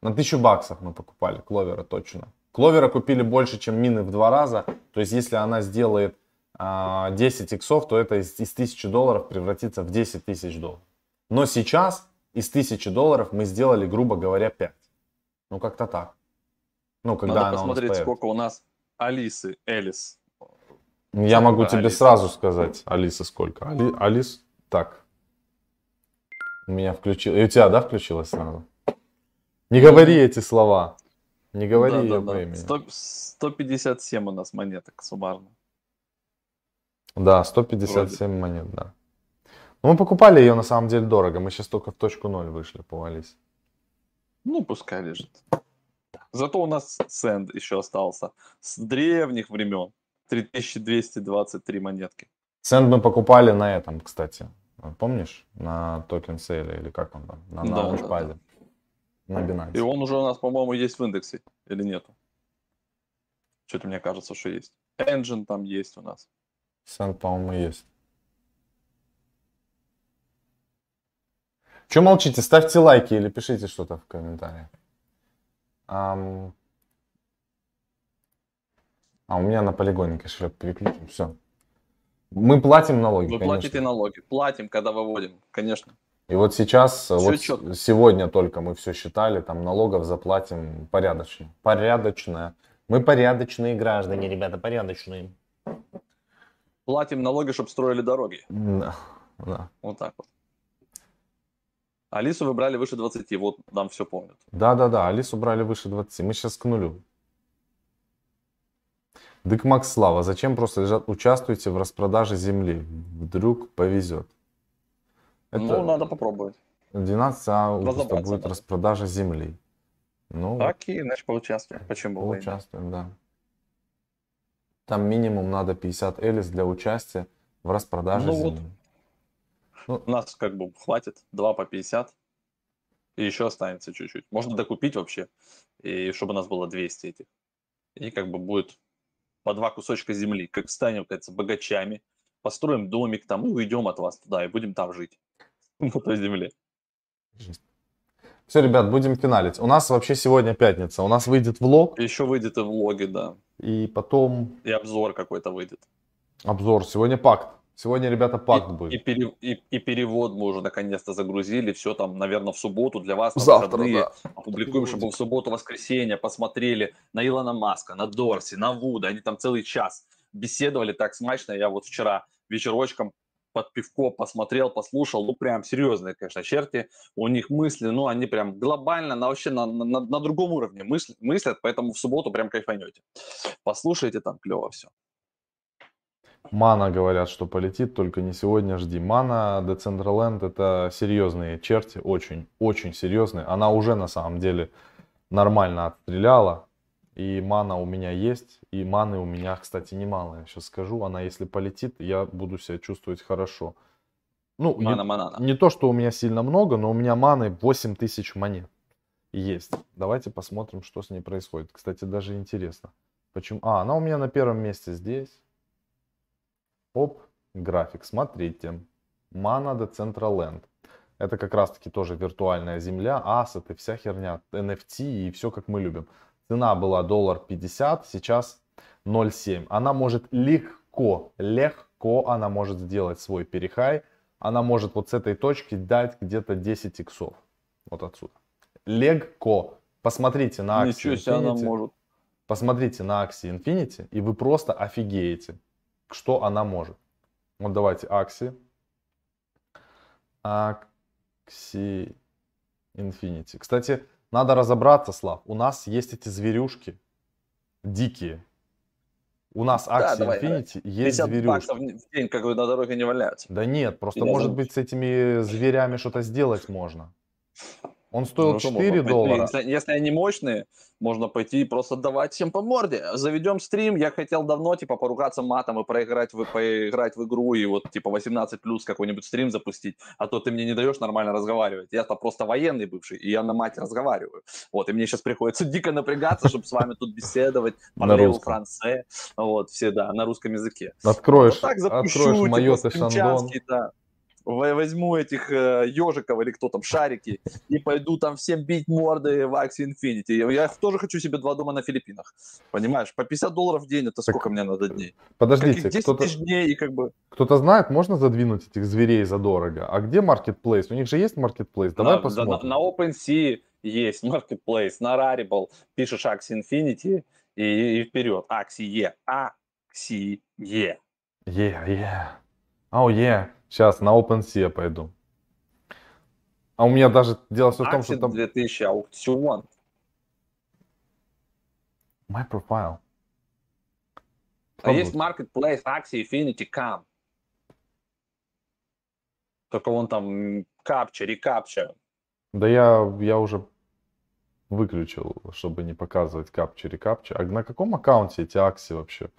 На 1000 баксов мы покупали кловера точно. Кловера купили больше, чем мины в два раза. То есть, если она сделает 10 иксов, то это из, из 1000 долларов превратится в 10 тысяч долларов. Но сейчас из 1000 долларов мы сделали, грубо говоря, 5. Ну, как-то так. Ну, когда Надо она посмотреть, у нас сколько у нас Алисы, Элис. Я могу тебе Алиса. сразу сказать, Алиса сколько. Али, Алис, так. У меня включилось. И у тебя, да, включилось сразу? Не говори эти слова. Не говори да, ее да, имени. 100, 157 у нас монеток суммарно. Да, 157 Вроде. монет, да. Но мы покупали ее на самом деле дорого. Мы сейчас только в точку ноль вышли по Алисе. Ну, пускай лежит. Зато у нас сенд еще остался. С древних времен. 3223 монетки. Сенд мы покупали на этом, кстати. Помнишь? На токен сейле или как он там? На, да, на лаунчпаде. Да. На Binance. И он уже у нас, по-моему, есть в индексе. Или нету? Что-то мне кажется, что есть. Engine там есть у нас. Сенд, по-моему, есть. Че молчите? Ставьте лайки или пишите что-то в комментариях. Um... А у меня на полигоне кошелек переключим. Все. Мы платим налоги. Вы конечно. платите налоги. Платим, когда выводим, конечно. И вот сейчас, все вот четко. сегодня только мы все считали, там налогов заплатим порядочно. Порядочно. Мы порядочные граждане, ребята, порядочные. Платим налоги, чтобы строили дороги. Да, да. Вот так вот. Алису вы брали выше 20, вот нам все помнят. Да-да-да, Алису брали выше 20. Мы сейчас к нулю. Дык Макс Слава, зачем просто лежат? Участвуйте в распродаже земли. Вдруг повезет. Это ну, надо попробовать. 12 августа будет надо. распродажа земли. Ну, Окей, значит поучаствуем. Почему Поучаствуем, да. Там минимум надо 50 элис для участия в распродаже ну, земли. Вот ну, у нас как бы хватит, 2 по 50, и еще останется чуть-чуть. Можно докупить вообще, и чтобы у нас было 200 этих. И как бы будет по два кусочка земли, как станем, кажется, богачами, построим домик там и уйдем от вас туда, и будем там жить, [laughs] на той земле. Все, ребят, будем финалить. У нас вообще сегодня пятница. У нас выйдет влог. Еще выйдет и влоги, да. И потом... И обзор какой-то выйдет. Обзор. Сегодня пакт. Сегодня, ребята, пакт и, будет. И, пере, и, и перевод мы уже наконец-то загрузили. Все там, наверное, в субботу для вас Завтра, выходные. Да. Опубликуем, чтобы в субботу-воскресенье посмотрели на Илона Маска, на Дорси, на Вуда. Они там целый час беседовали так смачно. Я вот вчера вечерочком под пивко посмотрел, послушал. Ну, прям серьезные, конечно, черти. У них мысли, ну, они прям глобально, на, вообще на, на, на другом уровне мыслят, мыслят, поэтому в субботу прям кайфанете. Послушайте, там клево все. Мана говорят, что полетит, только не сегодня жди. Мана Decentraland это серьезные черти, очень, очень серьезные. Она уже на самом деле нормально отстреляла. И мана у меня есть, и маны у меня, кстати, немало. Я сейчас скажу, она если полетит, я буду себя чувствовать хорошо. Ну, мана, не, мана. не то, что у меня сильно много, но у меня маны 8000 монет есть. Давайте посмотрим, что с ней происходит. Кстати, даже интересно. Почему? А, она у меня на первом месте здесь. Оп, график, смотрите. Mana Decentraland. Это как раз таки тоже виртуальная земля, ассеты, вся херня, NFT и все как мы любим. Цена была доллар 50, сейчас 0,7. Она может легко, легко она может сделать свой перехай. Она может вот с этой точки дать где-то 10 иксов. Вот отсюда. Легко. Посмотрите на акции Infinity. Посмотрите на акции Infinity, и вы просто офигеете что она может. Вот давайте Axie. Axie Infinity. Кстати, Надо разобраться, Слав. У нас есть эти зверюшки дикие. У нас акции давай, Infinity есть 50 зверюшки. в день как бы на дороге не валяются. Да нет, просто Или может быть с этими зверями что-то сделать можно. Он стоил Ну, что 4 можно пойти? доллара. Если, если они мощные, можно пойти и просто давать всем по морде. Заведем стрим. Я хотел давно, типа, поругаться матом и проиграть в, поиграть в игру и вот, типа, 18 плюс какой-нибудь стрим запустить. А то ты мне не даешь нормально разговаривать. Я-то просто военный бывший, и я на мате разговариваю. Вот, и мне сейчас приходится [laughs] дико напрягаться, чтобы с вами тут беседовать. Русском. франце. Вот, все, да, на русском языке. Откроешь, откроешь типа, майот и шандон. Возьму этих э, ежиков или кто там, шарики, и пойду там всем бить морды в Axie Infinity. Я тоже хочу себе два дома на Филиппинах. Понимаешь, по 50 долларов в день, это сколько мне надо дней? Подождите, Каких 10 кто-то, тысяч дней, и как бы... кто-то знает, можно задвинуть этих зверей задорого? А где Marketplace? У них же есть Marketplace? Давай на, посмотрим. на, на OpenSea есть Marketplace, на Rarible пишешь Axie Infinity и, и вперед. Axie, Axie. Е, е. Ау, е. Сейчас на OpenSea пойду. А у меня даже дело все в том, что там 2000 аукцион. My profile. А есть? Marketplace Axie Infinity Cam. Только вон там капча, рекапча. Да я, я уже выключил, чтобы не показывать капча рекапча. А на каком аккаунте эти акции вообще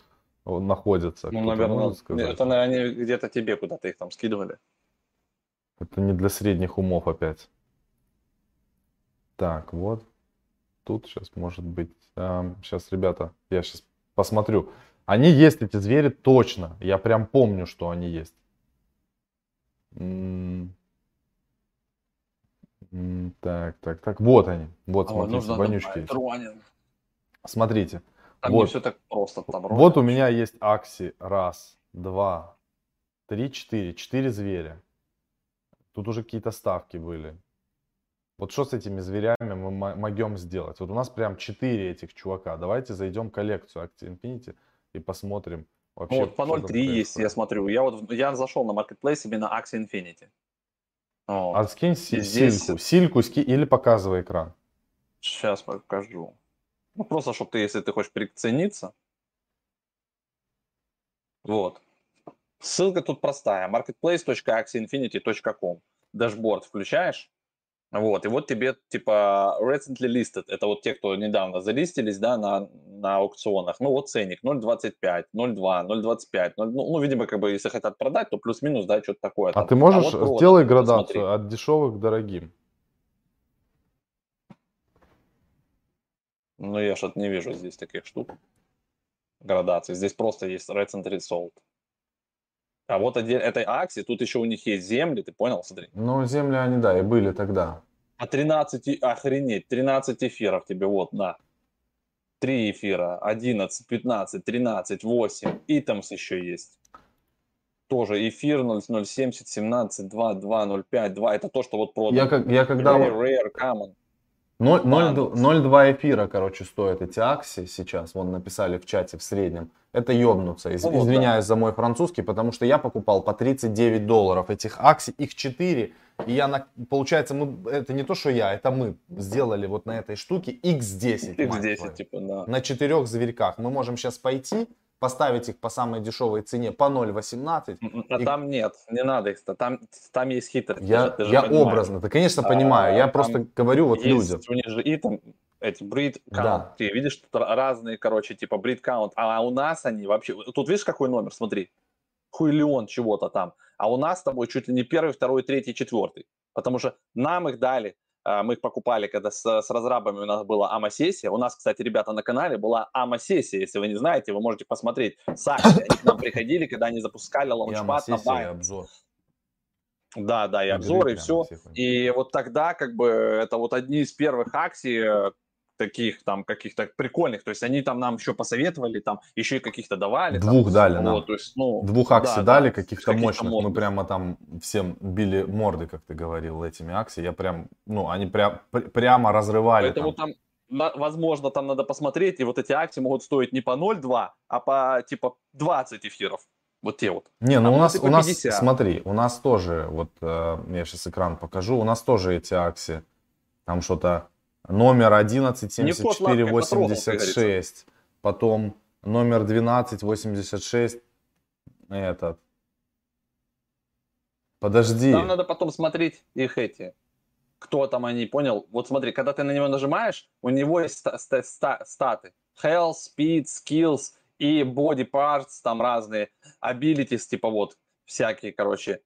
находятся? Ну, наверное, это, наверное, они где-то тебе куда-то их там скидывали. Это не для средних умов опять. Так, вот. Тут сейчас может быть. сейчас, ребята, я сейчас посмотрю. Они есть, эти звери, точно. Я прям помню, что они есть. М, м, Так, так, так. Вот они. Вот, Ой, смотрите, вонючки. есть. Смотрите. Там Вот. не все так просто. Там Вот у меня есть акси. Раз, два, три, четыре. Четыре зверя. Тут уже какие-то ставки были. Вот что с этими зверями мы мо- могем сделать? Вот у нас прям четыре этих чувака. Давайте зайдем в коллекцию Axie Infinity и посмотрим вообще. Ну, вот по что там 0.3 есть, я смотрю. Я вот я зашел на Marketplace именно Axie Infinity. Вот. А скинь си- здесь- сильку. Сильку ски или показывай экран. Сейчас покажу. Ну, просто, чтобы ты, если ты хочешь прицениться. Вот. Ссылка тут простая. marketplace.axieinfinity.com Дашборд включаешь. Вот, и вот тебе, типа, recently listed. Это вот те, кто недавно залистились, да, на, на аукционах. Ну, вот ценник 0.25, 0.2, 0.25. Ну, ну, видимо, как бы, если хотят продать, то плюс-минус, да, что-то такое. А там. ты можешь вот продано, сделай вот градацию смотри. от дешевых к дорогим. Ну, я что-то не вижу здесь таких штук. Градаций. Здесь просто есть recently sold. А вот этой акции, тут еще у них есть земли, ты понял, смотри. Ну, земли они, да, и были тогда. По 13, и- охренеть, 13 эфиров тебе, вот, на. 3 эфира, 11, 15, 13, 8, итемс еще есть. Тоже эфир 0,070, 17, 2, 2, 0,5, 2. Это то, что вот продано. Я, как, я когда... Rare, rare, common. 0,2 эфира, короче, стоят эти акции сейчас. Вон написали в чате в среднем. Это ёбнуться. Из- Ну вот, извиняюсь за мой французский, потому что я покупал по 39 долларов этих акций. Их 4. И я, на, получается, мы, это не то, что я, это мы сделали вот на этой штуке x10. мать X10, твою. типа, да. На четырех зверьках. Мы можем сейчас пойти, поставить их по самой дешевой цене по 0,18. А И- там нет, не надо их, там, там есть хитрость. ты Я, же- ты же я понимаешь. образно, да, конечно, А, понимаю. Я там просто говорю вот есть людям. у них же и там эти брит Да. Ты видишь, тут ра- разные, короче, типа брит count. А у нас они вообще... Тут видишь, какой номер? Смотри. Хуйлион чего-то там. А у нас с тобой чуть ли не первый, второй, третий, четвертый. Потому что нам их дали, а, мы их покупали, когда с, с разрабами у нас была АМА-сессия. У нас, кстати, ребята, на канале была АМА-сессия. Если вы не знаете, вы можете посмотреть. Саши, они к нам приходили, когда они запускали лаунчпад на Binance. обзор. Да, да, и обзоры, и все. И вот тогда, как бы, это вот одни из первых акций, э, таких там каких-то прикольных. То есть они там нам еще посоветовали, там еще и каких-то давали. там. Двух дали нам. Вот, то есть, ну, Двух да, акций да, дали, каких-то каких-то мощных. Мы модных. прямо там всем били морды, как ты говорил, этими акциями. Я прям, ну, они прям, пр- прямо разрывали. Поэтому там. там, возможно, там надо посмотреть, и вот эти акции могут стоить не по 0,2, а по, типа, 20 эфиров. Вот те вот. Не, ну а у нас, у нас, 50. смотри, у нас тоже, вот э, я сейчас экран покажу, у нас тоже эти акции, там что-то Номер Не кот лапкой потрогал, как 117486. Потом номер 1286. Этот. Подожди. Там надо потом смотреть их эти. Кто там они, понял? Вот смотри, когда ты на него нажимаешь, у него есть ста- ста- ста- статы. Health, speed, skills и body parts там разные. Abilities, типа вот, всякие, короче.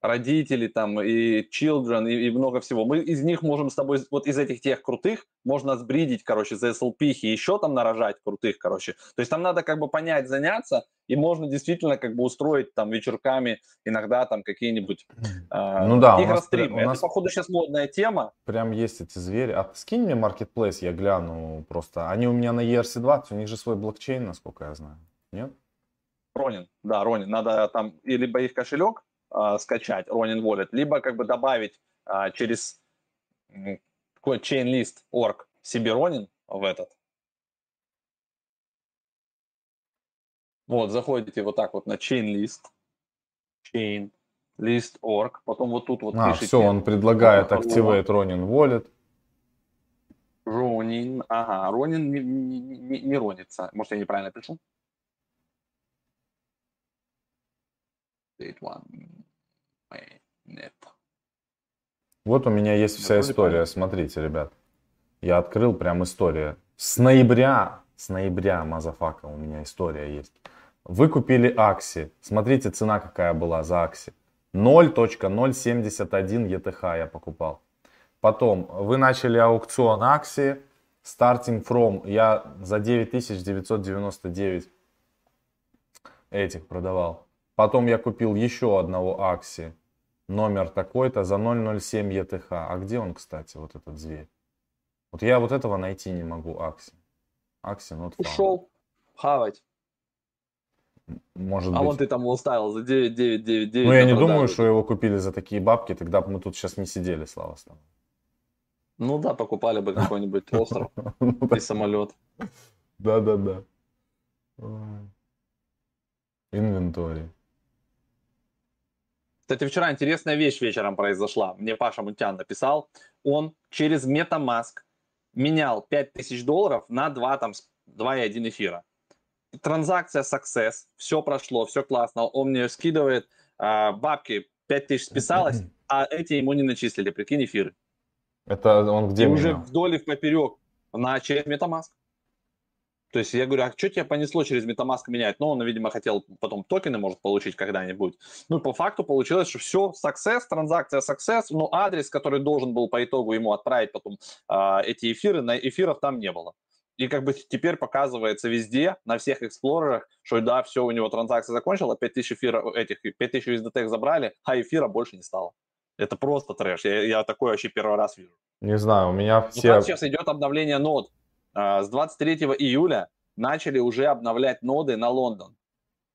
Родители там и children и, и много всего. Мы из них можем с тобой, вот из этих тех крутых, можно сбридить, короче, за SLP и еще там нарожать крутых, короче. То есть там надо как бы понять, заняться, и можно действительно как бы устроить там вечерками иногда там какие-нибудь э, Ну да, у нас игростримы. у Это, нас- походу, сейчас модная тема. Прям есть эти звери. А скинь мне Marketplace, я гляну просто. Они у меня на ERC20, у них же свой блокчейн, насколько я знаю. Нет? Ронин, да, Ронин. Надо там либо их кошелек а, скачать, Ронин Wallet, либо как бы добавить а, через м, такой chainlist.org себе Ронин в этот. Вот, заходите вот так вот на chainlist, chainlist.org, потом вот тут вот А, пишите все, он предлагает Ага. Activate Ronin Wallet. Ronin, ага, Ронин не, не- не- не ронится. Может, я неправильно пишу? Day one. Нет. Вот у меня есть вся история. Смотрите, ребят. Я открыл прям история. С ноября, с ноября, motherfucker, у меня история есть. Вы купили Axie. Смотрите, цена какая была за Axie. 0.071 ETH я покупал. Потом вы начали аукцион Акси. Starting from я за 9999 этих продавал. Потом я купил еще одного Акси. Номер такой-то за 007 ETH. А где он, кстати, вот этот зверь? Вот я вот этого найти не могу, Акси. Акси, found. Ушел хавать. Может А быть. вон ты там его ставил за 9999. Ну, я не продажу. думаю, что его купили за такие бабки, тогда бы мы тут сейчас не сидели, слава слава. Ну да, покупали бы какой-нибудь [laughs] остров и самолет. Да-да-да. Инвентарь. Кстати, вчера интересная вещь вечером произошла. Мне Паша Мутян написал. Он через MetaMask менял 5000 долларов на 2, там, с- 2,1 эфира. Транзакция success, все прошло, все классно. Он мне скидывает а, бабки, 5000 списалось, а эти ему не начислили, прикинь, эфиры. Это он где И уже менял? вдоль и в поперек на через MetaMask. То есть я говорю, а что тебя понесло через MetaMask менять? Ну, он, видимо, хотел потом токены, может, получить когда-нибудь. Ну, по факту получилось, что все, success, транзакция success, но адрес, который должен был по итогу ему отправить потом а, эти эфиры, на эфиров там не было. И как бы теперь показывается везде, на всех эксплорерах, что да, все, у него транзакция закончила, 5000 эфиров, этих, 5000 USDT забрали, а эфира больше не стало. Это просто трэш. Я, я такое вообще первый раз вижу. Не знаю, у меня Ну, все... там сейчас идет обновление нод. А, С 23 июля начали уже обновлять ноды на Лондон.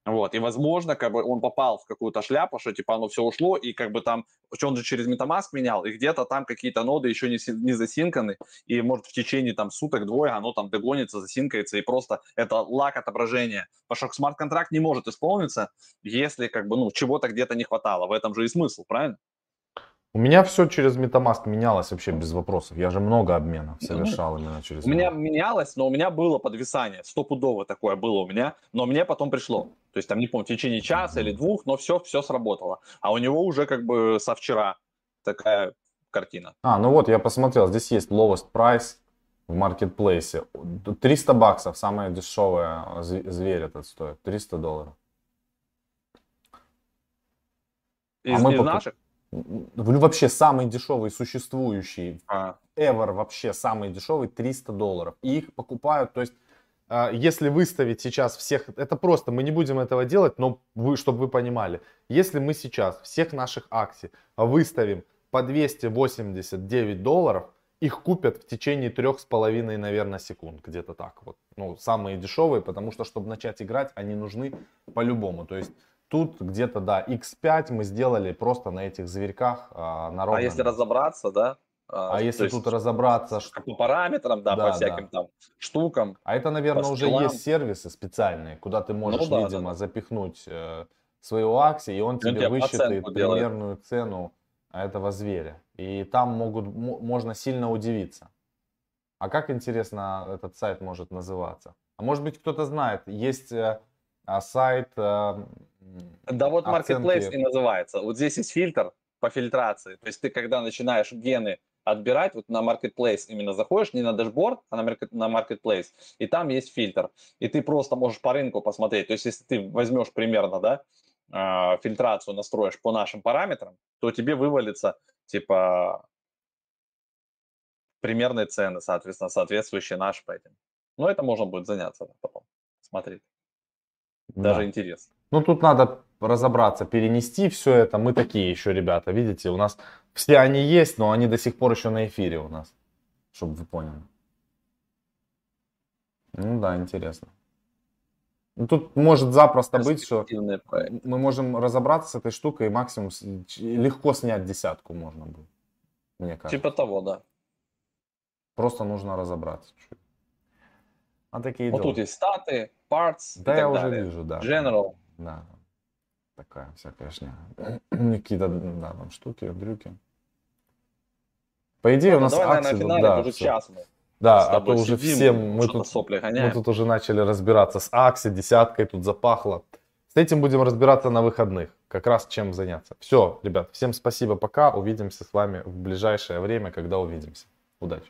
Вот, и возможно, как бы он попал в какую-то шляпу, что типа оно все ушло, и как бы там, он же через MetaMask менял, и где-то там какие-то ноды еще не, не засинканы, и может в течение там суток-двое оно там догонится, засинкается, и просто это лак отображения. Потому что смарт-контракт не может исполниться, если как бы, ну, чего-то где-то не хватало. В этом же и смысл, правильно? У меня все через MetaMask менялось вообще без вопросов. Я же много обменов совершал именно через У меня менялось, но у меня было подвисание. Стопудово такое было у меня, но мне потом пришло. То есть там, не помню, в течение часа или двух, но все, все сработало. А у него уже как бы со вчера такая картина. А, ну вот, я посмотрел, здесь есть lowest price в маркетплейсе. 300 баксов, самая дешевая зв- зверь этот стоит. 300 долларов. Из, мы из покуп- наших? М, Вообще самый дешевый существующий А, ever вообще самый дешевый 300 долларов. И их покупают, то есть а, если выставить сейчас всех, это просто, мы не будем этого делать, но вы, чтобы вы понимали, если мы сейчас всех наших акций выставим по 289 долларов, их купят в течение трех с половиной, наверное, секунд, где-то так вот. Ну, самые дешевые, потому что, чтобы начать играть, они нужны по-любому. То есть тут где-то, да, x5 мы сделали просто на этих зверьках а, на а если разобраться, да? А то если есть тут разобраться, что... по параметрам, да, Да, по всяким там штукам. А это, наверное, уже есть сервисы специальные, куда ты можешь, да, да, видимо, да. запихнуть э, свою акцию, и он тебе тебе высчитает примерную цену этого зверя. И там могут, мо- можно сильно удивиться. А как, интересно, этот сайт может называться? А может быть, кто-то знает, есть э, а, сайт... Э, да вот Marketplace и называется. Вот здесь есть фильтр по фильтрации. То есть ты, когда начинаешь гены отбирать, вот на Marketplace именно заходишь, не на дашборд, а на, Marketplace, и там есть фильтр. И ты просто можешь по рынку посмотреть. То есть если ты возьмешь примерно, да, а, фильтрацию настроишь по нашим параметрам, то тебе вывалится, типа, примерные цены, соответственно, соответствующие нашим по этим. Но это можно будет заняться потом, смотреть. Даже да. интересно. Ну, тут надо разобраться, перенести все это. Мы такие еще ребята, видите, у нас все они есть, но они до сих пор еще на эфире у нас, чтобы вы поняли. Ну да, интересно. Ну, тут может запросто быть, что проект. мы можем разобраться с этой штукой и максимум легко снять десятку можно будет. Мне кажется. Типа того, да. Просто нужно разобраться чуть. А такие Вот дела. тут есть статы, parts Да, я уже далее. вижу, да. General. Да. Такая всякая шня. [clears throat] Какие-то, да, там штуки, дрюки. По идее, у Ладно, нас давай, наверное, акции, финале, да, уже час мы Да, а то уже сидим, всем, мы тут, сопли мы тут уже начали разбираться с Акси, десяткой тут запахло. С этим будем разбираться на выходных, как раз чем заняться. Все, ребят, всем спасибо, пока, увидимся с вами в ближайшее время, когда увидимся. Удачи.